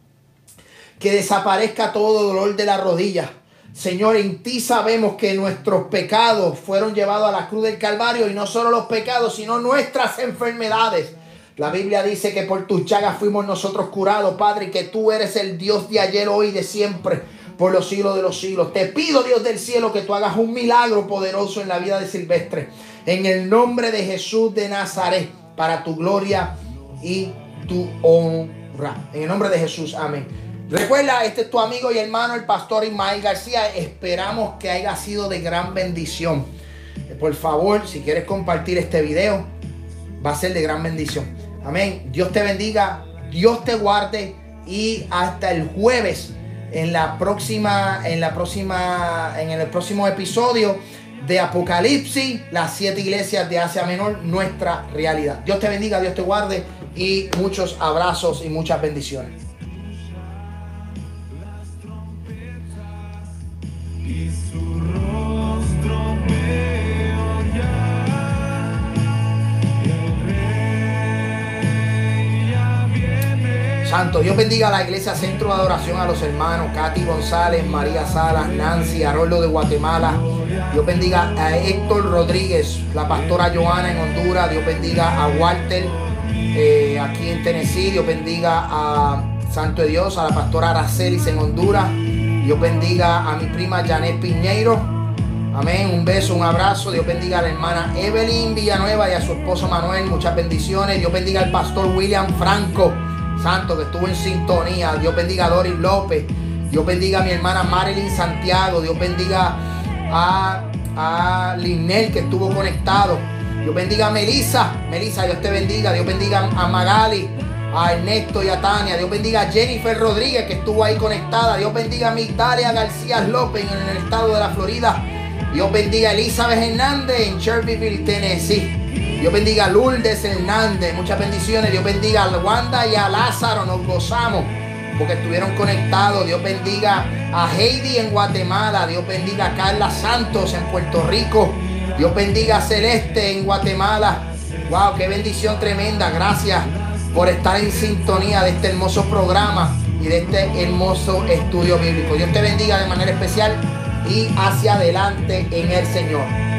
que desaparezca todo dolor de la rodilla. Señor, en ti sabemos que nuestros pecados fueron llevados a la cruz del Calvario y no solo los pecados, sino nuestras enfermedades. La Biblia dice que por tus llagas fuimos nosotros curados, Padre, y que tú eres el Dios de ayer, hoy y de siempre, por los siglos de los siglos. Te pido, Dios del cielo, que tú hagas un milagro poderoso en la vida de Silvestre. En el nombre de Jesús de Nazaret, para tu gloria y tu honra. En el nombre de Jesús, amén. Recuerda, este es tu amigo y hermano, el pastor Ismael García. Esperamos que haya sido de gran bendición. Por favor, si quieres compartir este video, va a ser de gran bendición. Amén. Dios te bendiga, Dios te guarde y hasta el jueves en la próxima, en la próxima, en el próximo episodio de Apocalipsis, las siete iglesias de Asia Menor, nuestra realidad. Dios te bendiga, Dios te guarde y muchos abrazos y muchas bendiciones. Santo, Dios bendiga a la iglesia Centro de Adoración, a los hermanos Katy González, María Salas, Nancy, Haroldo de Guatemala. Dios bendiga a Héctor Rodríguez, la pastora Joana en Honduras. Dios bendiga a Walter eh, aquí en Tennessee. Dios bendiga a Santo de Dios, a la pastora Aracelis en Honduras. Dios bendiga a mi prima Janet Piñeiro. Amén. Un beso, un abrazo. Dios bendiga a la hermana Evelyn Villanueva y a su esposo Manuel. Muchas bendiciones. Dios bendiga al pastor William Franco. Santo que estuvo en sintonía. Dios bendiga a Doris López. Dios bendiga a mi hermana Marilyn Santiago. Dios bendiga a, a Linel que estuvo conectado. Dios bendiga a Melissa. Melissa, Dios te bendiga. Dios bendiga a Magali. a Ernesto y a Tania. Dios bendiga a Jennifer Rodríguez que estuvo ahí conectada. Dios bendiga a Migdalia García López en el estado de la Florida. Dios bendiga a Elizabeth Hernández en Shelbyville, Tennessee. Dios bendiga a Lourdes Hernández. Muchas bendiciones. Dios bendiga a Wanda y a Lázaro. Nos gozamos porque estuvieron conectados. Dios bendiga a Heidi en Guatemala. Dios bendiga a Carla Santos en Puerto Rico. Dios bendiga a Celeste en Guatemala. Wow, qué bendición tremenda. Gracias por estar en sintonía de este hermoso programa y de este hermoso estudio bíblico. Dios te bendiga de manera especial y hacia adelante en el Señor.